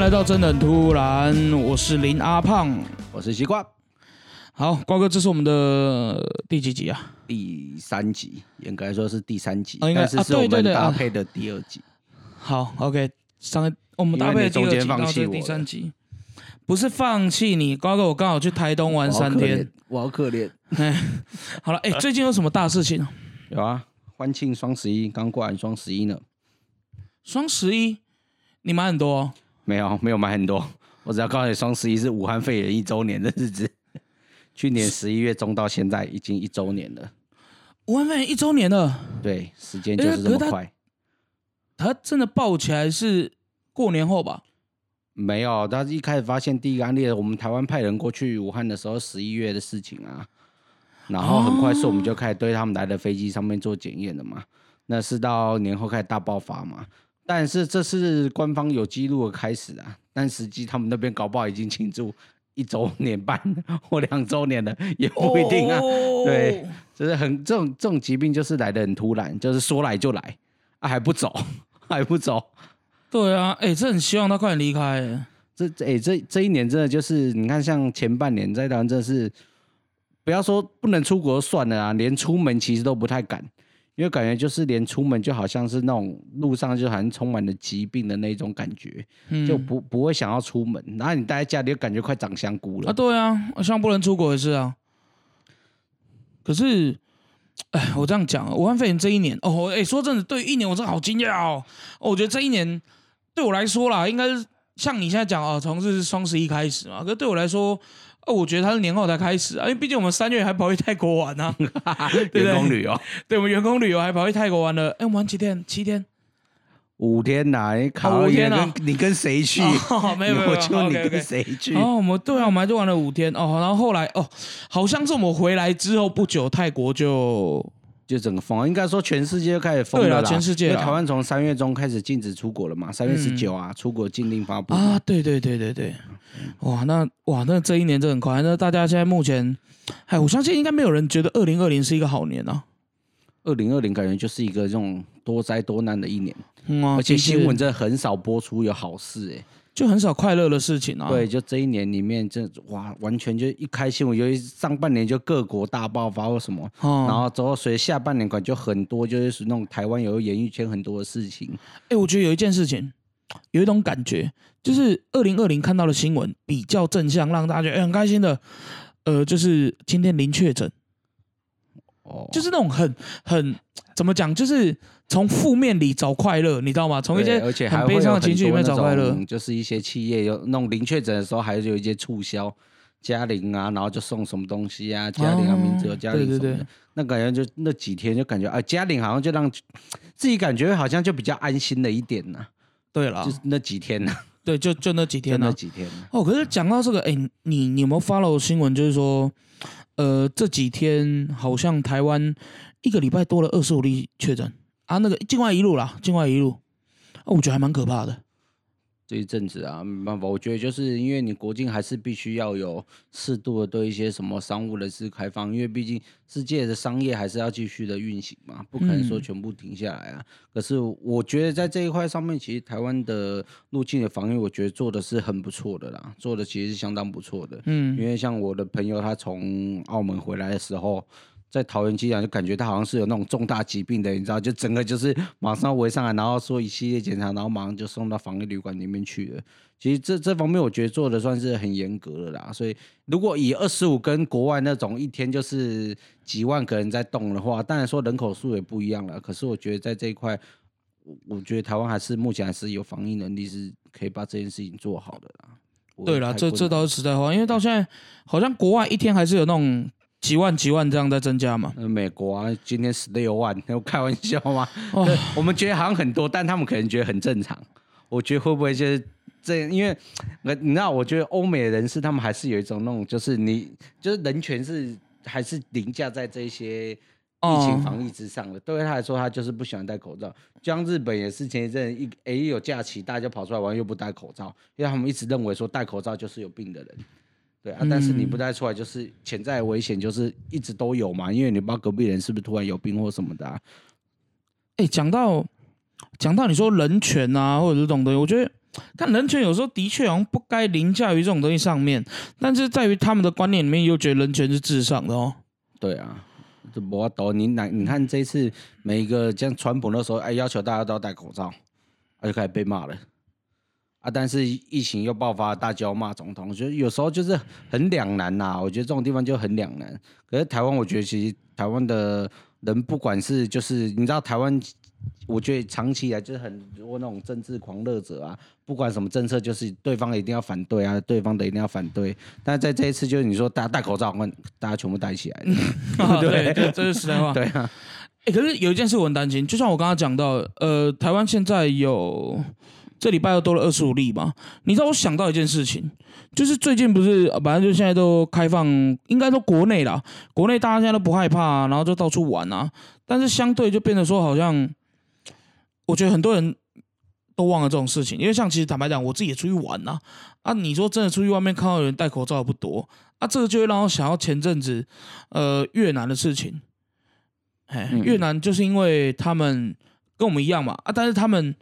来到真的很突然，我是林阿胖。我是西瓜，好，瓜哥，这是我们的第几集啊？第三集应该说是第三集，哦应该是是我们搭配的第二集。好，OK，上一我们搭配的第二集，然放弃我后这第三集，不是放弃你，瓜哥，我刚好去台东玩三天。我好可怜。好了，哎、最近有什么大事情？有啊，欢庆双十一，刚过完双十一呢。双十一你买很多、哦，没有，没有买很多，我只要告诉你，双十一是武汉肺炎一周年的日子。去年十一月中到现在已经一周年了，武汉肺炎一周年了，对，时间就是这么快。它真的爆起来是过年后吧？没有，他一开始发现第一个案例，我们台湾派人过去武汉的时候，十一月的事情啊，然后很快速我们就开始对他们来的飞机上面做检验了嘛，那是到年后开始大爆发嘛。但是这是官方有记录的开始啊，但实际他们那边搞不好已经庆祝一周年半或两周年了，也不一定啊。哦对，就是很这种这种疾病就是来的很突然，就是说来就来啊，还不走，还不走。对啊，哎、这很希望他快点离开、这哎、这这一年真的就是，你看像前半年在台湾真的是，不要说不能出国算了啊，连出门其实都不太敢，因为感觉就是连出门就好像是那种路上就好像充满了疾病的那种感觉，嗯就不不会想要出门，然后你待在家里就感觉快长香菇了啊，了。对啊，像不能出国也是啊。可是，哎，我这样讲啊，武汉肺炎这一年，哦，哎，说真的，对于一年我真的好惊讶哦。哦我觉得这一年对我来说啦，应该是像你现在讲啊，从是双十一开始嘛。可是对我来说，呃，我觉得他是年后才开始啊，因为毕竟我们三月还跑去泰国玩 呢、啊，对员工旅游对，我们员工旅游还跑去泰国玩了，哎，我们玩几天？七天？五天呐、你考验五天啊你跟谁去？哦，没 有没有，我就你跟谁去？哦，我们对啊，我们还就玩了五天哦，然后后来哦，好像是我们回来之后不久，泰国就就整个封，应该说全世界就开始封对啦了啦。全世界因为台湾从三月中开始禁止出国了嘛，三月十九啊，出国禁令发布啊，对对对对对，哇，那哇，那这一年真的很快。那大家现在目前，哎，我相信应该没有人觉得二零二零是一个好年啊。二零二零感觉就是一个这种多灾多难的一年，嗯啊，而且新闻真的很少播出有好事哎、就很少快乐的事情啊。对，就这一年里面，这哇，完全就一开新闻，由于上半年就各国大爆发或什么，哦，然后之后随下半年感觉很多就是那种台湾有演艺圈很多的事情，哎，我觉得有一件事情，有一种感觉，就是二零二零看到的新闻比较正向，让大家觉得、哎很开心的。呃，就是今天零确诊，哦，就是那种很很怎么讲，就是从负面里找快乐，你知道吗？从一些很悲伤的情绪里面找快乐。，就是一些企业有那种零确诊的时候，还有一些促销。嘉玲啊，然后就送什么东西啊，嘉玲啊，哦名字有嘉玲什么的，对对对那感觉就那几天就感觉啊，嘉玲好像就让自己感觉好像就比较安心了一点呐、对了就，是那几天呐、对，就就那几天呢、那几天、啊。哦，可是讲到这个，哎、你你有没有 follow 新闻？就是说，呃，这几天好像台湾一个礼拜多了二十五例确诊啊，那个境外一路啦，境外一路，啊，我觉得还蛮可怕的。这一阵子啊，没办法，我觉得就是因为你国境还是必须要有适度的对一些什么商务人士开放，因为毕竟世界的商业还是要继续的运行嘛，不可能说嗯全部停下来啊。可是我觉得在这一块上面，其实台湾的入境的防疫，我觉得做的是很不错的啦，做的其实是相当不错的。嗯因为像我的朋友，他从澳门回来的时候，在桃园机场就感觉他好像是有那种重大疾病的，你知道，就整个就是马上围上来，然后做一系列检查，然后马上就送到防疫旅馆里面去了。其实这这方面我觉得做的算是很严格的啦，所以如果以二十五跟国外那种一天就是几万个人在动的话，当然说人口数也不一样了。可是我觉得在这一块，我我觉得台湾还是目前还是有防疫能力，是可以把这件事情做好的啦。对啦，这这倒是实在话，因为到现在好像国外一天还是有那种几万几万这样在增加嘛。呃，美国啊，今天十六万，有开玩笑吗？哦，我们觉得好像很多，但他们可能觉得很正常。我觉得会不会就是这？因为那你知道，我觉得欧美的人士他们还是有一种那种，就是你就是人权是还是凌驾在这些疫情哦防疫之上的。对他来说，他就是不喜欢戴口罩。就像日本也是前一阵一诶一有假期，大家就跑出来玩，又不戴口罩，因为他们一直认为说戴口罩就是有病的人。对啊，但是你不带出来，就是潜在的危险，就是一直都有嘛，因为你不知道隔壁人是不是突然有病或什么的、啊。哎，讲到讲到你说人权啊，或者这种东西，我觉得看人权有时候的确好像不该凌驾于这种东西上面，但是在于他们的观念里面又觉得人权是至上的哦。对啊，这我懂你哪？你看这次每一个像川普那时候，哎，要求大家都要戴口罩，他就开始被骂了。啊，但是疫情又爆发，大家要骂总统，我觉得有时候就是很两难呐。我觉得这种地方就很两难。可是台湾，我觉得其实台湾的人，不管是就是你知道台湾，我觉得长期以来就是很多那种政治狂热者啊，不管什么政策，就是对方一定要反对啊，对方的一定要反对。但是在这一次，就是你说大家戴口罩，大家全部戴起来，对，这是实在话。对啊，哎，可是有一件事我很担心，就像我刚刚讲到，呃，台湾现在有。这礼拜又多了二十五例嘛？你知道我想到一件事情，就是最近不是，反正就现在都开放，应该说国内啦，国内大家现在都不害怕，然后就到处玩啊。但是相对就变得说，好像我觉得很多人都忘了这种事情，因为像其实坦白讲，我自己也出去玩呐。啊，你说真的出去外面看到有人戴口罩不多啊，这个就会让我想到前阵子呃越南的事情。哎，越南就是因为他们跟我们一样嘛啊，但是他们。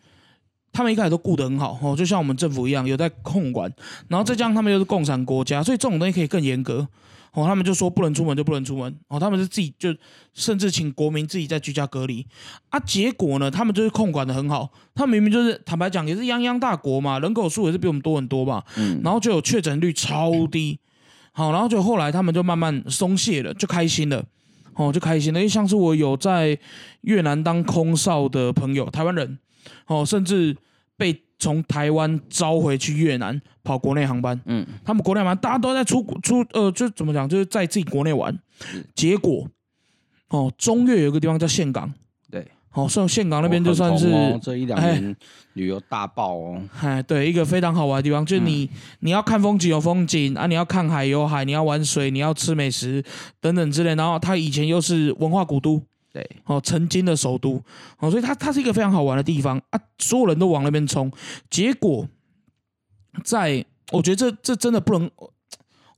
他们一开始都顾得很好哦，就像我们政府一样有在控管，然后再加上他们又是共产国家，所以这种东西可以更严格哦。他们就说不能出门就不能出门哦，他们是自己就甚至请国民自己在居家隔离啊。结果呢，他们就是控管的很好，他们明明就是坦白讲也是泱泱大国嘛，人口数也是比我们多很多嘛，嗯，然后就有确诊率超低，好，然后就后来他们就慢慢松懈了，就开心了哦，就开心了，因为像是我有在越南当空少的朋友，台湾人。哦，甚至被从台湾招回去越南跑国内航班，嗯，他们国内航班大家都在出出呃，就怎么讲，就是在自己国内玩，结果哦，中越有个地方叫岘港，对，哦，算岘港那边就算是这一两年旅游大爆哦，哎，对，一个非常好玩的地方，就是你你要看风景有风景啊，你要看海有海，你要玩水，你要吃美食等等之类，然后它以前又是文化古都。对，哦，曾经的首都，哦，所以它它是一个非常好玩的地方。啊，所有人都往那边冲，结果，在我觉得这这真的不能，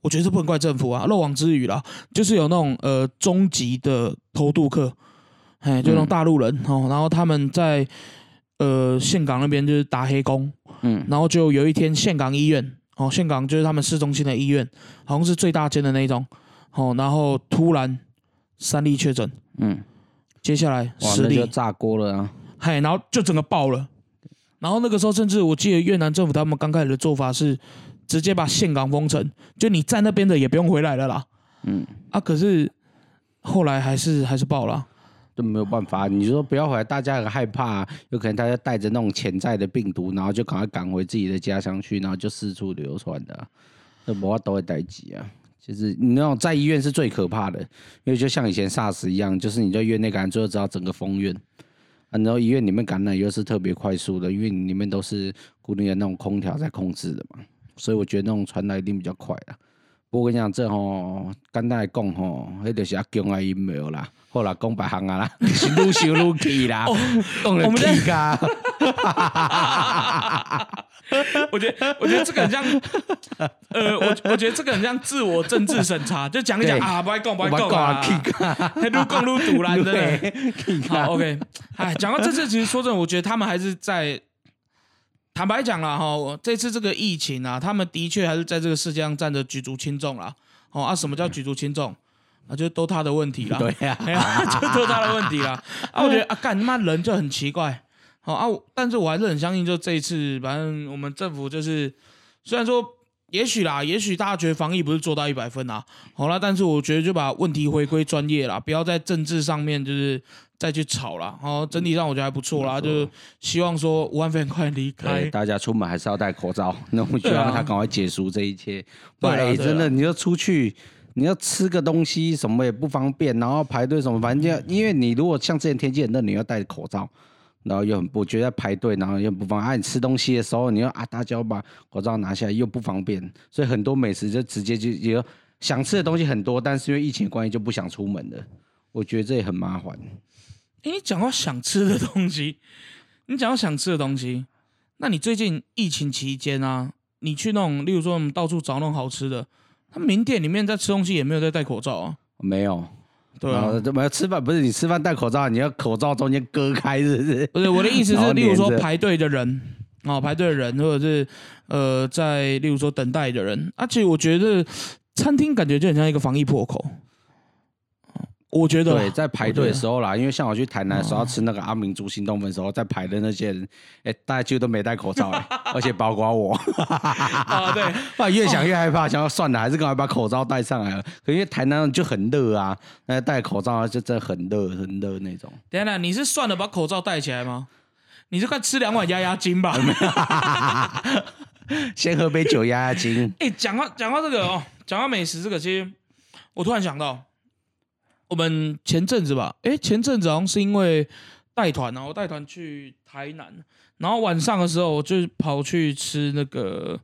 我觉得这不能怪政府啊，漏网之鱼啦，就是有那种呃终极的偷渡客，哎，就那种大陆人哦，然后他们在呃岘港那边就是打黑工，嗯，然后就有一天岘港医院，哦，岘港就是他们市中心的医院，好像是最大间的那种，哦，然后突然三例确诊，嗯。接下来实力就炸锅了啊！嗨，然后就整个爆了。然后那个时候，甚至我记得越南政府他们刚开始的做法是直接把岘港封城，就你在那边的也不用回来了啦。嗯啊，可是后来还是还是爆了，就没有办法。你说不要回来，大家很害怕，有可能大家带着那种潜在的病毒，然后就赶快赶回自己的家乡去，然后就四处流传的，这不都会待机啊。就是你那种在医院是最可怕的，因为就像以前 SARS 一样，就是你在院内感染，最后知道整个封院，然后医院里面感染又是特别快速的，因为你里面都是固定的那种空调在控制的嘛，所以我觉得那种传来一定比较快啊。不过我跟你讲，这吼简单来讲吼，那就是阿强的阴谋啦。好啦，讲白行啊啦，是愈修愈气啦，动了气噶。我觉得，我觉得这个很像，呃，我我觉得这个很像自我政治审查，就讲一讲啊，不爱讲，不爱讲啊，还撸讲撸赌啦，对。好，OK，哎，讲到这次，其实说真的，我觉得他们还是在坦白讲了哈，这次这个疫情啊，他们的确还是在这个世界上占着举足轻重啦。哦啊，什么叫举足轻重？啊，就都他的问题啦。对呀，就都他的问题啦。啊，我觉得啊，干他妈人就很奇怪。好啊，但是我还是很相信，就这一次，反正我们政府就是，虽然说也许啦，也许大家觉得防疫不是做到一百分啊，好啦，但是我觉得就把问题回归专业啦，不要在政治上面就是再去吵啦。好，整体上我觉得还不错啦，就希望说武汉肺炎快离开，大家出门还是要戴口罩，那我希望他赶快结束这一切。对，真的，你要出去，你要吃个东西什么也不方便，然后排队什么，反正就因为你如果像之前天气很热，你要戴口罩。然后又很，我觉得排队，然后又不方便。啊，你吃东西的时候，你又啊大家把口罩拿下来，又不方便。所以很多美食就直接就也想吃的东西很多，但是因为疫情关系就不想出门了。我觉得这也很麻烦。哎，你讲到想吃的东西，你讲到想吃的东西，那你最近疫情期间啊，你去那种，例如说我们到处找那种好吃的，他名店里面在吃东西也没有在戴口罩啊？没有。对啊，怎么吃饭不是你吃饭戴口罩，你要口罩中间割开，是不是？不是我的意思是，例如说排队的人，啊、排队的人，或者是呃，在例如说等待的人，而、且我觉得餐厅感觉就很像一个防疫破口。我觉得对，在排队的时候，啦，因为像我去台南的时候哦要吃那个阿明猪心冻粉的时候，在排的那些人，哎、大家几乎都没戴口罩、欸，而且包括我，啊，对，后来越想越害怕，想要算了，还是赶快把口罩戴上来了。可因为台南就很热啊，那戴口罩就真的很热很热那种。等一下，你是算了把口罩戴起来吗？你是快吃两碗压压惊吧？先喝杯酒压压惊。哎、讲到讲到这个哦，讲到美食这个，其实我突然想到，我们前阵子吧，哎、前阵子好像是因为带团然后带团去台南，然后晚上的时候我就跑去吃那个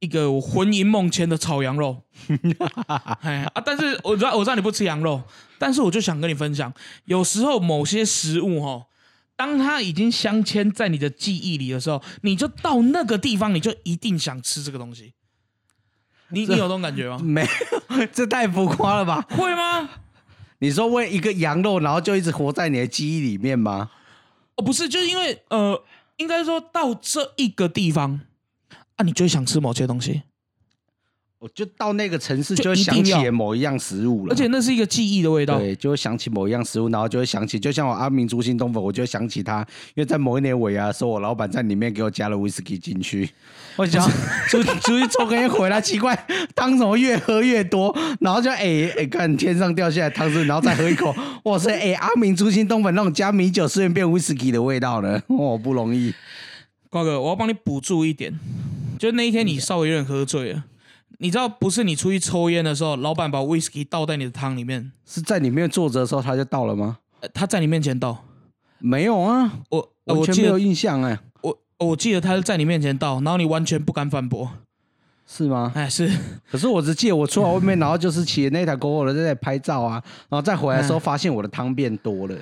一个我魂萦梦牵的炒羊肉，哎啊，但是我知道我知道你不吃羊肉，但是我就想跟你分享，有时候某些食物哈。当它已经镶嵌在你的记忆里的时候，你就到那个地方，你就一定想吃这个东西。你你有这种感觉吗？没有，这太浮夸了吧？会吗？你说为一个羊肉，然后就一直活在你的记忆里面吗？哦，不是，就是因为呃，应该说到这一个地方啊，你最想吃某些东西，我就到那个城市，就就会想起某一样食物了，而且那是一个记忆的味道。对，就会想起某一样食物，然后就会想起，就像我阿明猪心东粉，我就会想起他，因为在某一年尾牙的时候，我老板在里面给我加了威士忌进去，我想 出出去抽根烟回来，奇怪汤怎么越喝越多，然后就哎哎看天上掉下来汤汁，然后再喝一口，哇塞哎阿明猪心东粉那种加米酒，虽然变威士忌的味道呢，哦不容易，瓜哥，我要帮你补助一点，就那一天你稍微有点喝醉了。你知道，不是你出去抽烟的时候，老板把 whisky 倒在你的汤里面，是在里面坐着的时候他就倒了吗？呃他在你面前倒。没有啊，我呃我记完全没有得印象哎，我我记得他是在你面前倒，然后你完全不敢反驳。是吗？哎，是可是我只记得我出来外面，然后就是骑那台 GoGo 的在那里拍照啊，然后再回来的时候发现我的汤变多了，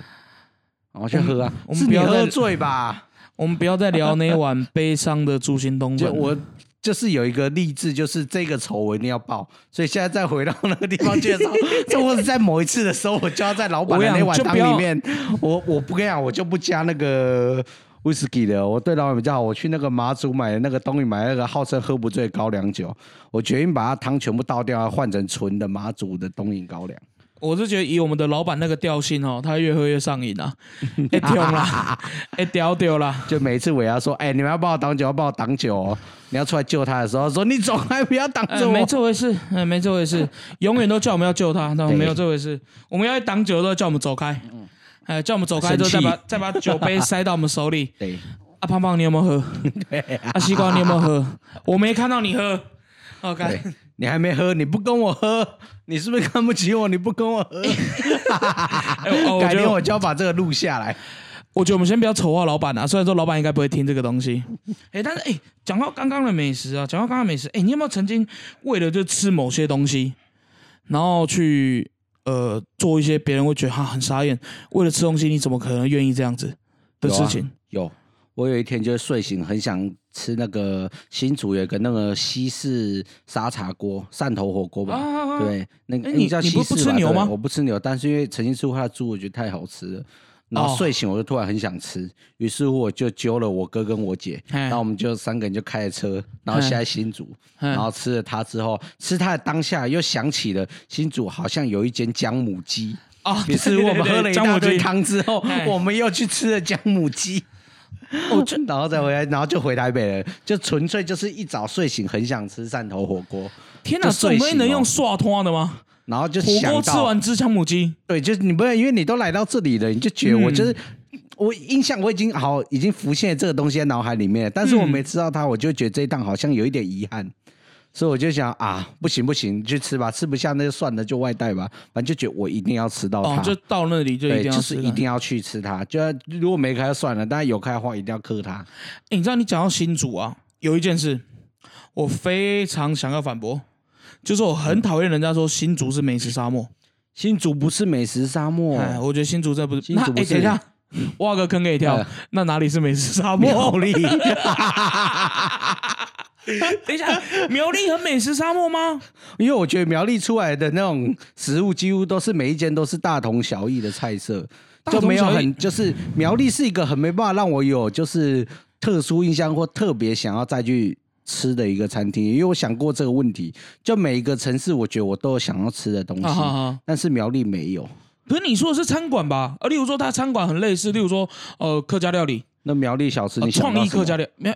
然后去喝啊。我们不要再喝醉吧？我们不要再聊那碗悲伤的猪心冬粉。就我就是有一个励志，就是这个仇我一定要报，所以现在再回到那个地方介绍，这或者在某一次的时候，我就要在老板的那碗汤里面，我我不跟你讲，我就不加那个。威士忌的，我对老板比较好。我去那个马祖买的那个东西，买那个号称喝不醉高粱酒，我决定把它汤全部倒掉，换成纯的马祖的冬饮高粱。我是觉得以我们的老板那个调性哦，他越喝越上瘾啊，哎丢啦，哎屌丢啦，就每一次尾牙说：“哎、你们要帮我挡酒，要帮我挡酒哦。”你要出来救他的时候，说：“你走还不要挡哎着我。没这回事，哎没这回事，永远都叫我们要救他，但对没有这回事。我们要去挡酒都叫我们走开，哎叫我们走开之后再生气把再把酒杯塞到我们手里。对，啊胖胖你有没有喝？对啊西瓜你有没有喝？我没看到你喝。OK，对你还没喝，你不跟我喝，你是不是看不起我？你不跟我喝，哎哦 我改天我就要把这个录下来。我觉得我们先不要丑化老板啊，虽然说老板应该不会听这个东西，哎、但是哎，讲、到刚刚的美食啊，讲到刚刚的美食，哎、你有没有曾经为了就吃某些东西，然后去呃做一些别人会觉得哈很傻眼，为了吃东西你怎么可能愿意这样子的有啊事情？有，我有一天就是睡醒，很想吃那个新竹有个那个西式沙茶锅、汕头火锅吧。啊，对，那个哎你叫西你不吃牛吗？我不吃牛，但是因为曾经吃过他的猪，我觉得太好吃了。然后哦睡醒我就突然很想吃，于是乎我就揪了我哥跟我姐，然后我们就三个人就开着车，然后下来新竹，嗯然后吃了它之后，吃它的当下又想起了新竹好像有一间姜母鸡，哦，于是我们喝了一大堆汤，汤之后，我们又去吃了姜母鸡。哦然后再回来，然后就回台北了，就纯粹就是一早睡醒很想吃汕头火锅，天哪，就睡这种东西能用刷拖的吗？然后就火锅吃完吃香母鸡，对，就是你不要，因为你都来到这里了，你就觉得我嗯。就是、我印象我已经好已经浮现这个东西在脑海里面了，但是我嗯。没吃到它，我就觉得这一趟好像有一点遗憾，所以我就想啊，不行不行，去吃吧，吃不下那就算了，就外带吧，反正就觉得我一定要吃到它。哦，就到那里就一，定要就是吃一定要去吃它。就要如果没开就算了，但是有开的话一定要磕它。欸你知道你讲到新竹啊，有一件事我非常想要反驳，就是我很讨厌人家说新竹是美食沙漠。新竹不是美食沙漠，哎，我觉得新竹这不是。新竹不是那哎等一下，挖个坑给你跳 呃。那哪里是美食沙苗漠？栗。等一下，苗栗很美食沙漠吗？因为我觉得苗栗出来的那种食物，几乎都是每一间都是大同小异的菜色，就没有很就是苗栗是一个很没办法让我有就是特殊印象或特别想要再去吃的一个餐厅？因为我想过这个问题，就每一个城市，我觉得我都有想要吃的东西。但是苗栗没有。可是你说的是餐馆吧？呃，例如说它餐馆很类似，例如说呃客家料理，那苗栗小吃呃你想创意客家料，没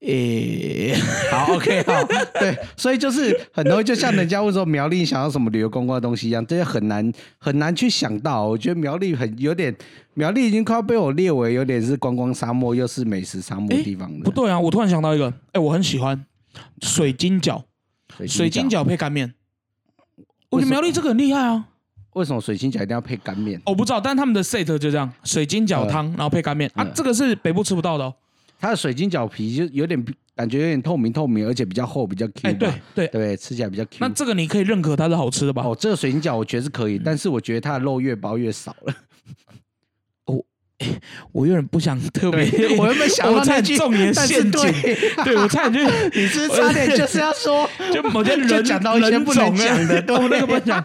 有。诶、好，OK，好，对，所以就是很多，就像人家问说苗栗想要什么旅游观光的东西一样，这些很难很难去想到。我觉得苗栗很有点，苗栗已经快要被我列为有点是观光沙漠，又是美食沙漠诶地方了。不对啊，我突然想到一个，哎、我很喜欢水晶饺，水晶饺配干面。我觉得苗栗这个很厉害啊！为什么水晶饺一定要配干面？我不知道，但他们的 set 就这样，水晶饺汤，然后配干面啊嗯，这个是北部吃不到的哦。它的水晶饺皮就有点感觉有点透明透明，而且比较厚，比较 Q 哎、对对，对，吃起来比较 Q。那这个你可以认可它是好吃的吧？哦，这个水晶饺我觉得是可以，但是我觉得它的肉越包越少了。我有点不想 特别，我原本想到我差那句点中你的陷阱，对对我差点就 你是差点就是要说，就某些就人讲到一些人不能种讲的，哦那个不能讲。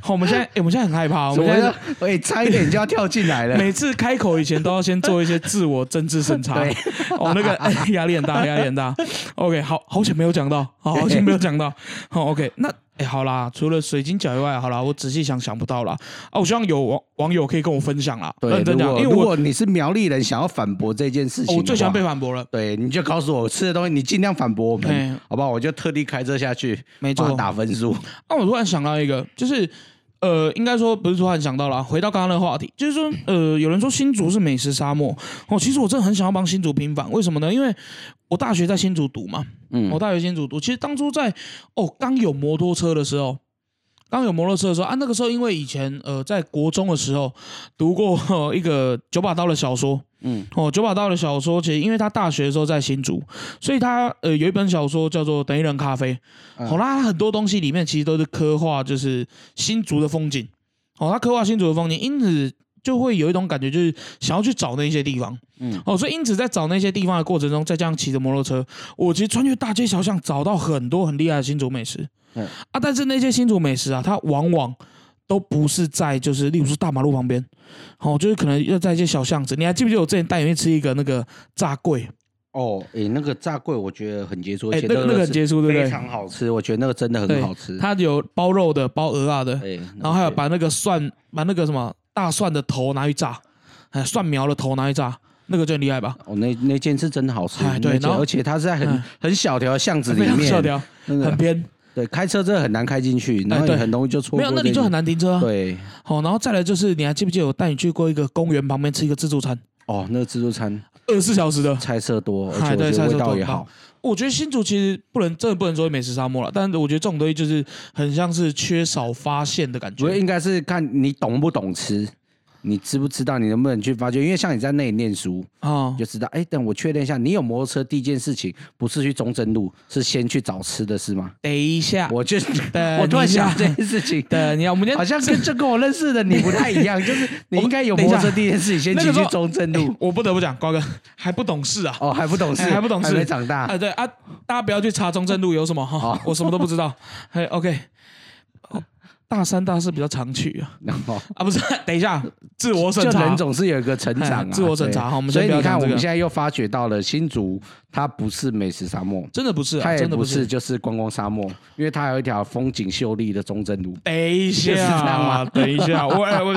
好，我们现在，哎，我们现在很害怕，我们现在的，哎，差一点就要跳进来了。每次开口以前都要先做一些自我政治审查。对，哦，那个哎压力很大，压力很大。OK，好好险没有讲到，好好险没有讲到。好，OK，那哎好啦，除了水晶饺以外，好啦，我仔细想想不到啦。啊，我希望有网网友可以跟我分享啦，对，认真讲，因为如果你是苗栗人，想要反驳这件事情，哦我最喜欢被。反驳了。对，你就告诉我吃的东西，你尽量反驳我们，好不好？我就特地开车下去，没错打分数。那我突然想到一个，就是呃，应该说不是突然想到了，回到刚刚那个话题，就是说呃，有人说新竹是美食沙漠哦，其实我真的很想要帮新竹平反，为什么呢？因为我大学在新竹读嘛，嗯。我大学新竹读，其实当初在哦刚有摩托车的时候。刚有摩托车的时候啊，那个时候因为以前呃在国中的时候读过、呃 一个九把刀的小说，嗯。哦九把刀的小说，其实因为他大学的时候在新竹，所以他呃有一本小说叫做《等一人咖啡》，嗯。好、啦，他很多东西里面其实都是刻画就是新竹的风景，哦，他刻画新竹的风景，因此就会有一种感觉，就是想要去找那些地方，嗯哦，所以因此在找那些地方的过程中，再加上骑着摩托车，我其实穿越大街小巷，找到很多很厉害的新竹美食，嗯啊，但是那些新竹美食啊，它往往都不是在就是例如说大马路旁边，哦，就是可能要在一些小巷子。你还记不记得我之前带你去吃一个那个炸桂？哦，诶，那个炸桂我觉得很杰出，而且哎那个那个很杰出对不对非常好吃，我觉得那个真的很好吃。它有包肉的，包鹅啊的，对，然后还有把那个蒜，把那个什么大蒜的头拿去炸，哎，蒜苗的头拿去炸，那个最厉害吧？哦，那那间是真的好吃，哎对然后而且它是在很嗯很小条巷子里非常小，条，那个很偏，对，开车真的很难开进去，然后很容易就错过。没有，那你就很。难停车啊。对，好，然后再来就是，你还记不记得我带你去过一个公园旁边吃一个自助餐，哦，那个自助餐二十四小时的？菜色多，而且我觉得味菜色多很道也好。我觉得新竹其实不能真的不能说美食沙漠了，但是我觉得这种东西就是很像是缺少发现的感觉。我觉得应该是看你懂不懂吃，你知不知道，你能不能去发掘？因为像你在那里念书，哦就知道。哎，等我确认一下，你有摩托车第一件事情不是去中正路，是先去找吃的是吗？等一下，我就等我突然想这件事情。等你看，我们好像跟这跟我认识的你不太一样，就是你应该有摩托车第一件事情先骑去中正路。我不得不讲，瓜哥还不懂事啊。哦，还不懂事，哎还不懂事还没长大。啊，对啊，大家不要去查中正路有什么哈好，我什么都不知道。嘿，OK，哦大三、大四比较常去啊，然 后啊，不是，等一下，自我审查就人。总是有一个成长自我审查好我们所以你看，我们现在又发掘到了新竹，它不是美食沙漠，真的不是啊，它也不真的是。就是观光沙漠，因为它有一条风景秀丽的中正路。等一下，等一下，我哎我？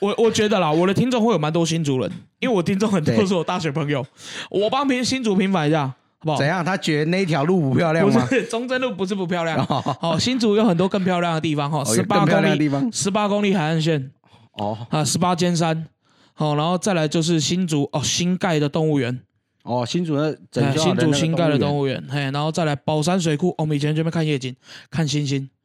我我觉得啦，我的听众会有蛮多新竹人，因为我听众很多都是我大学朋友，我帮平新竹平反一下，好不好？怎？样？他觉得那条路不漂亮不？是 中正路不是不漂亮，哦。哦，新竹有很多更漂亮的地方哈，哦十八公里的地方。十八公里海岸线。哦。啊，十八尖山，好，然后再来就是新竹哦新盖的动物园，哦，新竹的整哎新竹新盖的动物物园，嘿，然后再来宝山水库，哦我们以前这边看夜景，看星星，啊，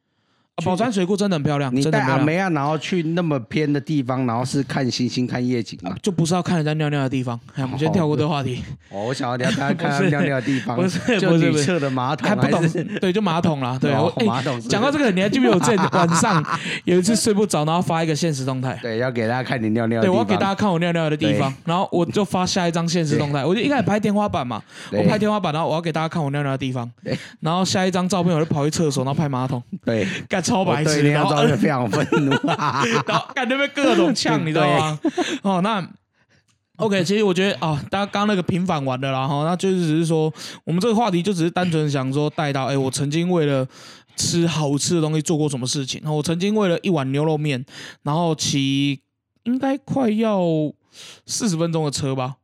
宝山水库真的很漂亮，你。带阿梅亚，然后去那么偏的地方，然后是看星星、看夜景嘛？就不是要看人家尿尿的地方，哎，我们先跳过这个话题，哦，我想要聊大家看他尿尿的地方，不是就女不是不是。厕的马桶，还不懂是，对，就马桶啦，对，马桶是。讲到这个，你还记不记得我之前晚上 有一次睡不着，然后发一个现实动态，对，要给大家看你尿尿的对，地方。我要给大家看我尿尿的地方，然后我就发下一张现实动态。我就一开始拍天花板嘛，我拍天花板，然后我要给大家看我尿尿的地方对，然后下一张照片我就跑去厕所，然后拍马桶，对，干超白痴，然后照片非常愤怒。然后感觉被各种呛，你知道吗？哦，那 OK，其实我觉得啊，大家刚刚那个平反完了啦哈，那就是只是说，我们这个话题就只是单纯想说带到，哎，我曾经为了吃好吃的东西做过什么事情？我曾经为了一碗牛肉面，然后骑应该快要四十分钟的车吧。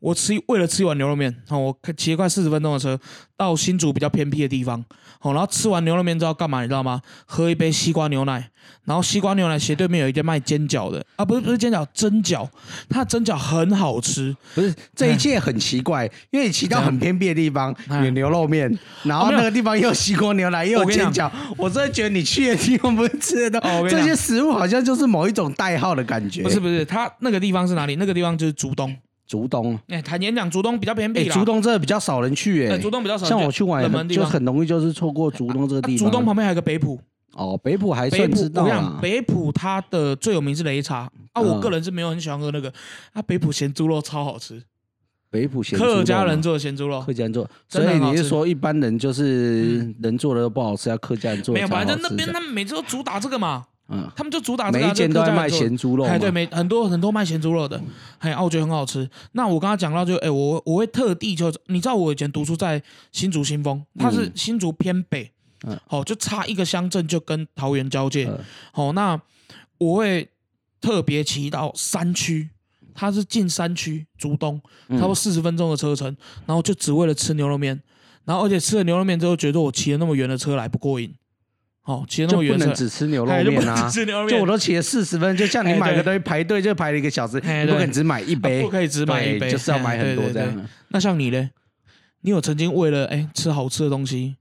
我吃为了吃一碗牛肉面，哦，我骑快四十分钟的车到新竹比较偏僻的地方，哦，然后吃完牛肉面之后干嘛？你知道吗？喝一杯西瓜牛奶，然后西瓜牛奶斜对面有一间卖煎饺的啊，不是不是煎饺，蒸饺，它的蒸饺很好吃。不是这一切很奇怪，因为你骑到很偏僻的地方有牛肉面，然后那个地方又有西瓜牛奶又有煎饺，我真的觉得你去的地方不是吃的都这些食物好像就是某一种代号的感觉。不是不是，它那个地方是哪里？那个地方就是竹东。竹东，哎，坦言讲，竹东比较偏僻竹东真的比较少人去，哎，竹东比较少，像我去玩就很容易就是错过竹东这个地方。竹东旁边还有个北浦，哦，北浦还算知道啊。北浦它的最有名是擂茶。啊，我个人是没有很喜欢喝那个，啊，北浦咸猪肉超好吃。北浦咸客家人做的咸猪肉，客家人做，所以你是说一般人就是人做的都不好吃，要客家人做没有，反正那边他们每次都主打这个嘛。嗯，他们就主打每一间都在卖咸猪肉，哎，对，每很多很多卖咸猪肉的，哎，啊，我觉得很好吃。那我刚刚讲到，就哎，我我会特地就，你知道我以前读书在新竹新丰，它是新竹偏北，嗯，好，就差一个乡镇就跟桃园交界，好，那我会特别骑到山区，它是进山区，竹东，差不多四十分钟的车程，然后就只为了吃牛肉面，然后而且吃了牛肉面之后，觉得我骑了那么远的车来不过瘾。哦，骑那么远不能只吃牛肉面啊！就我都起了四十分，就像你买个东西排队就排了一个小时，不可能只买一杯，不可以只买一杯，就是要买很多这样。那像你呢？你有曾经为了哎吃好吃的东西，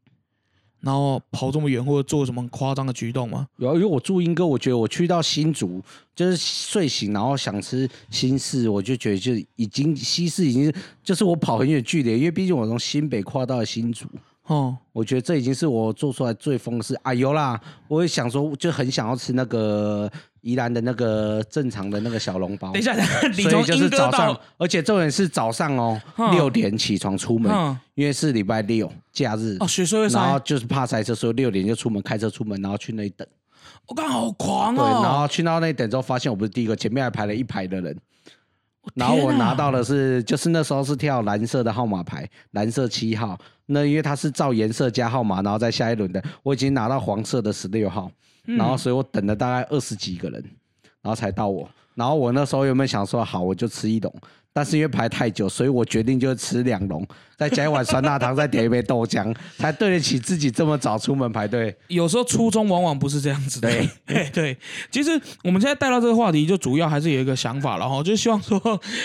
然后跑这么远或者做什么夸张的举动吗？有，因为我住英哥，我觉得我去到新竹，就是睡醒然后想吃新市，我就觉得就已经西市已经就是我跑很远距离，因为毕竟我从新北跨到了新竹。哦，我觉得这已经是我做出来最疯的事啊！有啦，我也想说，就很想要吃那个宜兰的那个正常的那个小笼包。等一下，所以就是早上，而且重点是早上哦，六点起床出门，因为是礼拜六假日哦，学会然后就是怕塞车，所以六点就出门开车出门，然后去那里等。我刚好狂哦，对，然后去到那里等之后，发现我不是第一个，前面还排了一排的人。然后我拿到的是，就是那时候是跳蓝色的号码牌，蓝色七号。那因为它是照颜色加号码，然后在下一轮的。我已经拿到黄色的十六号，然后所以我等了大概二十几个人，然后才到我。然后我那时候有没有想说，好，我就吃一笼。但是因为排太久，所以我决定就吃两笼，再加一碗酸辣汤，再点一杯豆浆，才对得起自己这么早出门排队。有时候初衷往往不是这样子的。对 对，其实我们现在带到这个话题，就主要还是有一个想法了哈，就希望说，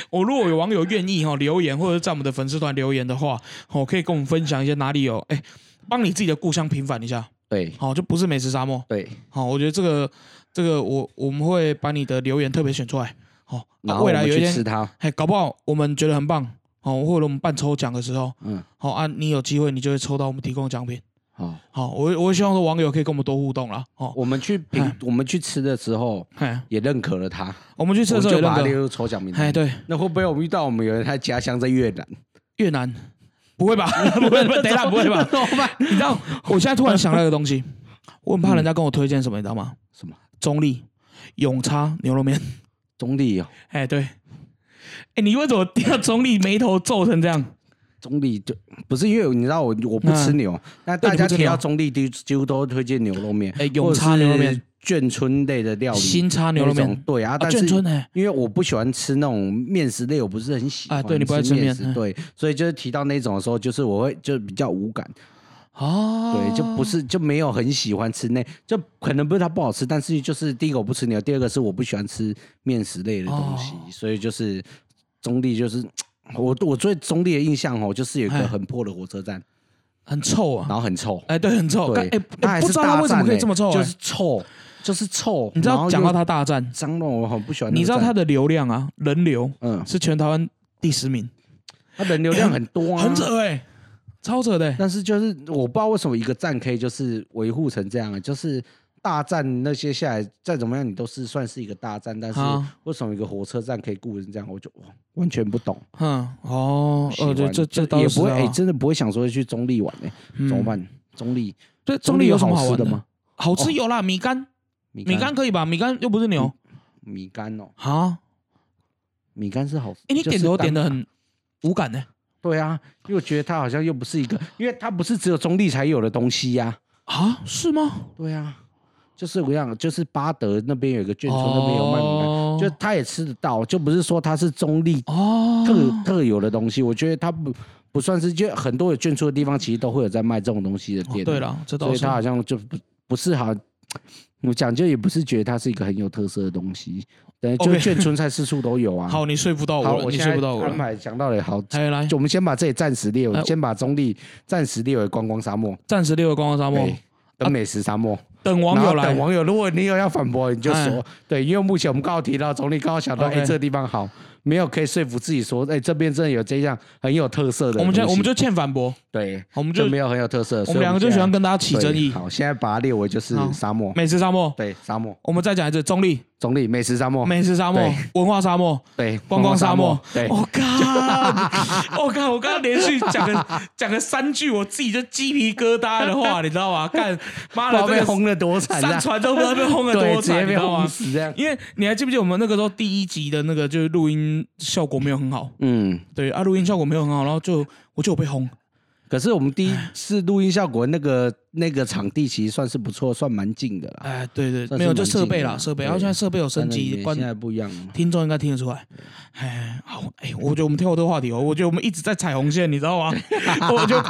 我如果有网友愿意哈留言，或者在我们的粉丝团留言的话，哦，可以跟我们分享一些哪里有哎，帮你自己的故乡平反一下。对，好，就不是美食沙漠。对，好，我觉得这个这个我我们会把你的留言特别选出来。哦，未来有一天，哎，搞不好我们觉得很棒，哦，或者我们办抽奖的时候，嗯，好啊，你有机会，你就会抽到我们提供的奖品。好，好，我我希望说网友可以跟我们多互动啦。哦，我们去评，我们去吃的时候，也认可了他。我们去吃的时候就把他列入抽奖名单。哎，对。那会不会我们遇到我们有人他家乡在越南？越南？不会吧？不会，等一下，不会吧？你知道，我现在突然想到一个东西，我很怕人家跟我推荐什么，你知道吗？什么？中立永差牛肉面。中立哦，哎对，哎你为什么掉中立眉头皱成这样？中立就不是因为你知道我我不吃牛，那大家提到中立几几乎都推荐牛肉面，哎永差牛肉面、眷村类的料理、新叉牛肉面，对啊，但是因为我不喜欢吃那种面食类，我不是很喜欢，对你不爱吃面食，对，所以就是提到那种的时候，就是我会就比较无感。哦，对，就不是就没有很喜欢吃那，就可能不是它不好吃，但是就是第一个我不吃牛，第二个是我不喜欢吃面食类的东西，所以就是中立就是我我对中立的印象哦，就是有一个很破的火车站，很臭啊，然后很臭，哎，对，很臭，对，哎，不知道它为什么可以这么臭，就是臭，就是臭，你知道讲到他大战，脏乱我很不喜欢，你知道他的流量啊，人流，嗯，是全台湾第十名，他人流量很多啊，很扯哎。超扯的，但是就是我不知道为什么一个站可以就是维护成这样，就是大站那些下来再怎么样你都是算是一个大站，但是为什么一个火车站可以雇人这样，我就完全不懂。嗯，哦，呃，这这这也不会，哎，真的不会想说去中立玩哎，怎么办？中立，对，中立有什么好吃的吗？好吃有啦，米干，米干可以吧？米干又不是牛，米干哦，啊，米干是好吃，哎，你点头点的很无感呢。对啊，因为我觉得它好像又不是一个，因为它不是只有中立才有的东西呀、啊，是吗？对啊，就是我想，就是巴德那边有一个眷村，那边有卖就他也吃得到，就不是说它是中立哦，特、特有的东西。我觉得它不不算是，就很多有眷村的地方，其实都会有在卖这种东西的店。哦对，了，这倒是所以它好像就不不是好。我讲究也不是觉得它是一个很有特色的东西，对，就 OK 眷村菜四处都有啊。好，你说服到好，我了，你说服到我了。安排讲到了，好，来来，就我们先把这里暂时列为，哎先把中立暂时列为观光沙漠，暂时列为观光沙漠对，，跟美食沙漠。等网友来等。网友，如果你有要反驳，你就哎说，对，因为目前我们刚好提到中立，刚好想到，OK 哎，这个地方好，没有可以说服自己说，哎，这边真的有这样很有特色的。我们就我们就欠反驳，对，我们就就没有很有特色，我们两个就喜欢跟大家起争议。好，现在把它列为就是沙漠，美食沙漠，对，沙漠，我们再讲一次，中立中立美食沙漠，美食沙漠、文化沙漠、对，观光沙漠。对，我靠！我靠！我刚刚连续讲了 讲了三句我自己就鸡皮疙瘩的话，你知道吗？干妈的，这个被轰的多惨啊！上传都不知道被轰了，多惨，直接被你知道吗？轰死这样。因为你还记不记得我们那个时候第一集的那个就是录音效果没有很好，嗯，对啊，录音效果没有很好，然后就我就有被轰。可是我们第一次录音效果那个那个场地其实算是不错，算蛮近的啦。哎，对对，没有就蛮设备啦，设备。然后现在设备有升级，现在不一样了。听众应该听得出来。哎，好，哎，我觉得我们跳过这个话题哦，我觉得我们一直在踩红线，你知道吗？我就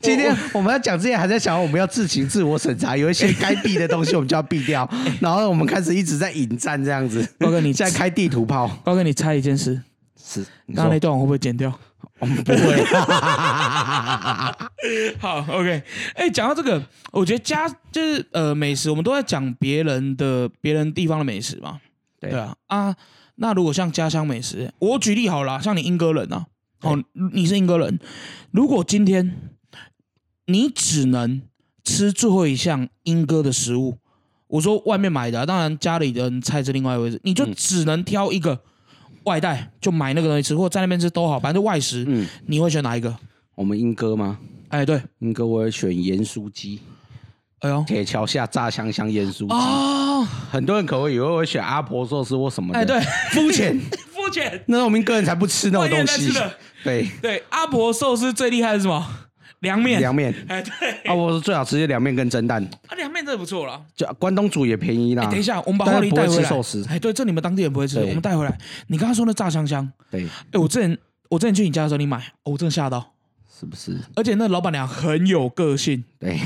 今天我我们要讲之前还在想，我们要自行自我审查，有一些该避的东西我们就要避掉，然后我们开始一直在引战这样子。高哥你现在开地图炮，高哥，你猜一件事，是刚刚那段我会不会剪掉？我们不会。好，OK。哎，讲到这个，我觉得家就是呃美食，我们都在讲别人的别人地方的美食嘛。对对啊啊，那如果像家乡美食，我举例好了啦，像你英歌人啊，哦，你是英歌人，如果今天你只能吃最后一项英歌的食物，我说外面买的啊、当然家里的人菜是另外一回事，你就嗯只能挑一个外带，就买那个东西吃，或在那边吃都好，反正就外食，嗯，你会选哪一个？我们英哥吗？哎，对，英哥我会选盐酥鸡，哎呦，铁桥下炸香香盐酥鸡。哦，很多人可能以为我会选阿婆寿司或什么的，哎，对，肤浅。肤浅，那我们英哥人才不吃那种东西。对，对，阿婆寿司最厉害是什么？凉面。凉面。哎，对，啊，我说最好吃的凉面跟蒸蛋，啊，凉面真的不错啦。就关东煮也便宜啦。哎，等一下，我们把但话是不会吃题带回来。寿司。哎，对，这你们当地人不会吃，我们带回来。你刚刚说那炸香香，对，哎，我之前我之前去你家的时候，你买，哦我真的吓到，是不是？而且那老板娘很有个性，对，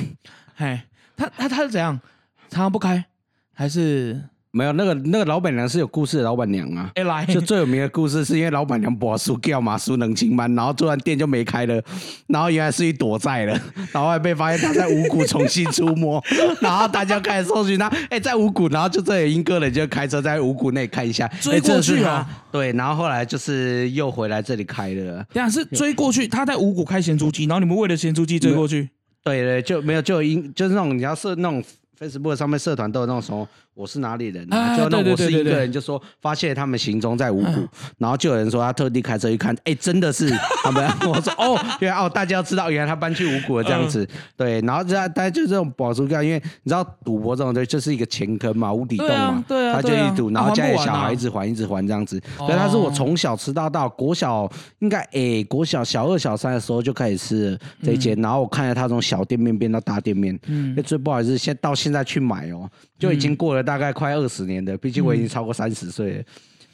哎，她她她是怎样？常常不开，还是没有那个那个老板娘是有故事的老板娘啊。哎来？就最有名的故事，是因为老板娘把书掉嘛，书能清班，然后突然店就没开了，然后原来是一躲债了，然后还被发现他在五谷重新出没，然后大家开始搜寻他，哎、在五谷，然后就这里英哥人就开车在五谷内看一下，追过去哦是他，对，然后后来就是又回来这里开了，等一下是追过去，他在五谷开咸猪鸡，然后你们为了咸猪鸡追过去，对对，就没有就有英就是那种你要设那种 Facebook 上面社团都有那种什么我是哪里人、就那我是一个人，就说发现他们行踪在五谷，然后就有人说他特地开车去看，哎，真的是 他们，我说哦，原来哦，大家要知道原来他搬去五谷了这样子，对，然后这大家就这种保住干，因为你知道赌博这种东西就是一个钱坑嘛，无底洞啊嘛，对啊他就一赌，啊。然后家里小孩一直还一直还这样子，所以，他是我从小吃到大，国小应该哎，国小小二小三的时候就开始吃了这一间，然后我看着他从小店面变到大店面，嗯。那最不好意思，现到现在去买哦，就已经过了大概快二十年的，毕竟我已经超过三十岁了。